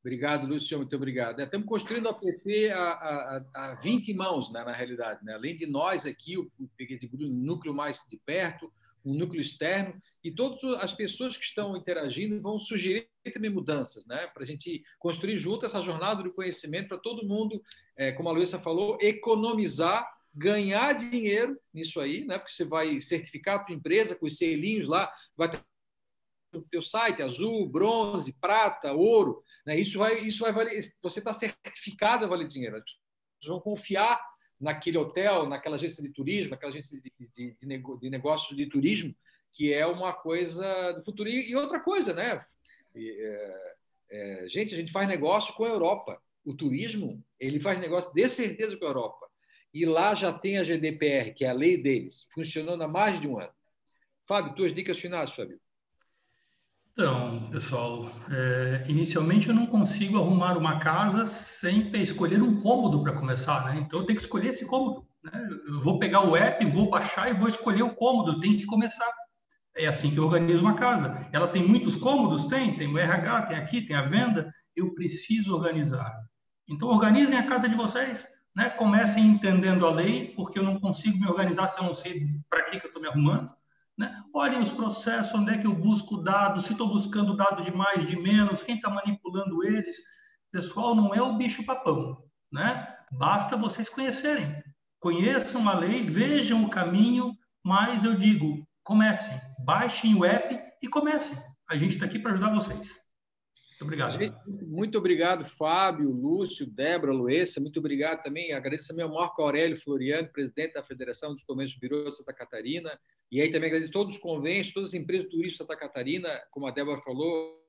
Obrigado, Lúcio, muito obrigado. É, estamos construindo a app a, a, a 20 mãos, né, na realidade. Né? Além de nós aqui, o Pequete Bruno, núcleo mais de perto, um núcleo externo, e todas as pessoas que estão interagindo vão sugerir também mudanças, né? para a gente construir junto essa jornada do conhecimento para todo mundo, é, como a Luísa falou, economizar, ganhar dinheiro nisso aí, né? porque você vai certificar a tua empresa com os selinhos lá, vai ter no teu site, azul, bronze, prata, ouro, né? Isso vai, isso vai valer. Você está certificado a valer dinheiro. As pessoas vão confiar naquele hotel, naquela agência de turismo, naquela agência de, de, de, de negócios de turismo, que é uma coisa do futuro. E, e outra coisa, né? E, é, é, gente, a gente faz negócio com a Europa. O turismo, ele faz negócio de certeza com a Europa. E lá já tem a GDPR, que é a lei deles, funcionando há mais de um ano. Fábio, tuas dicas finais, Fábio. Então, pessoal, é, inicialmente eu não consigo arrumar uma casa sem escolher um cômodo para começar, né? Então eu tenho que escolher esse cômodo. Né? Eu vou pegar o app, vou baixar e vou escolher o cômodo, tem que começar. É assim que eu organizo uma casa. Ela tem muitos cômodos? Tem, tem o RH, tem aqui, tem a venda. Eu preciso organizar. Então organizem a casa de vocês, né? Comecem entendendo a lei, porque eu não consigo me organizar se eu não sei para que, que eu estou me arrumando. Né? Olhem os processos, onde é que eu busco dados, se estou buscando dado de mais, de menos, quem está manipulando eles. Pessoal, não é o bicho-papão. Né? Basta vocês conhecerem. Conheçam a lei, vejam o caminho, mas eu digo, comecem, baixem o app e comecem. A gente está aqui para ajudar vocês. Muito obrigado. Muito obrigado, Fábio, Lúcio, Débora, Luessa. Muito obrigado também. Agradeço também ao Marco Aurélio Floriano, presidente da Federação dos Comércios Birô Santa Catarina. E aí também agradeço todos os convênios, todas as empresas turísticas de Santa Catarina, como a Débora falou,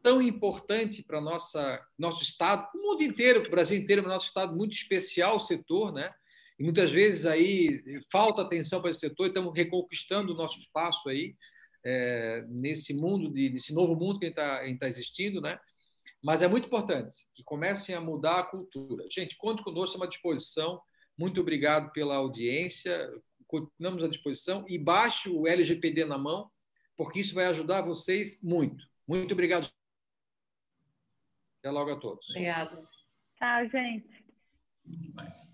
tão importante para nossa nosso estado, o mundo inteiro, o Brasil inteiro, o nosso estado muito especial o setor, né? E muitas vezes aí falta atenção para esse setor, e estamos reconquistando o nosso espaço aí é, nesse mundo, de, nesse novo mundo que está tá existindo, né? Mas é muito importante que comecem a mudar a cultura. Gente, conte conosco, estamos à disposição. Muito obrigado pela audiência. Continuamos à disposição e baixe o LGPD na mão, porque isso vai ajudar vocês muito. Muito obrigado. Até logo a todos. Obrigada. Tchau, gente. Bye.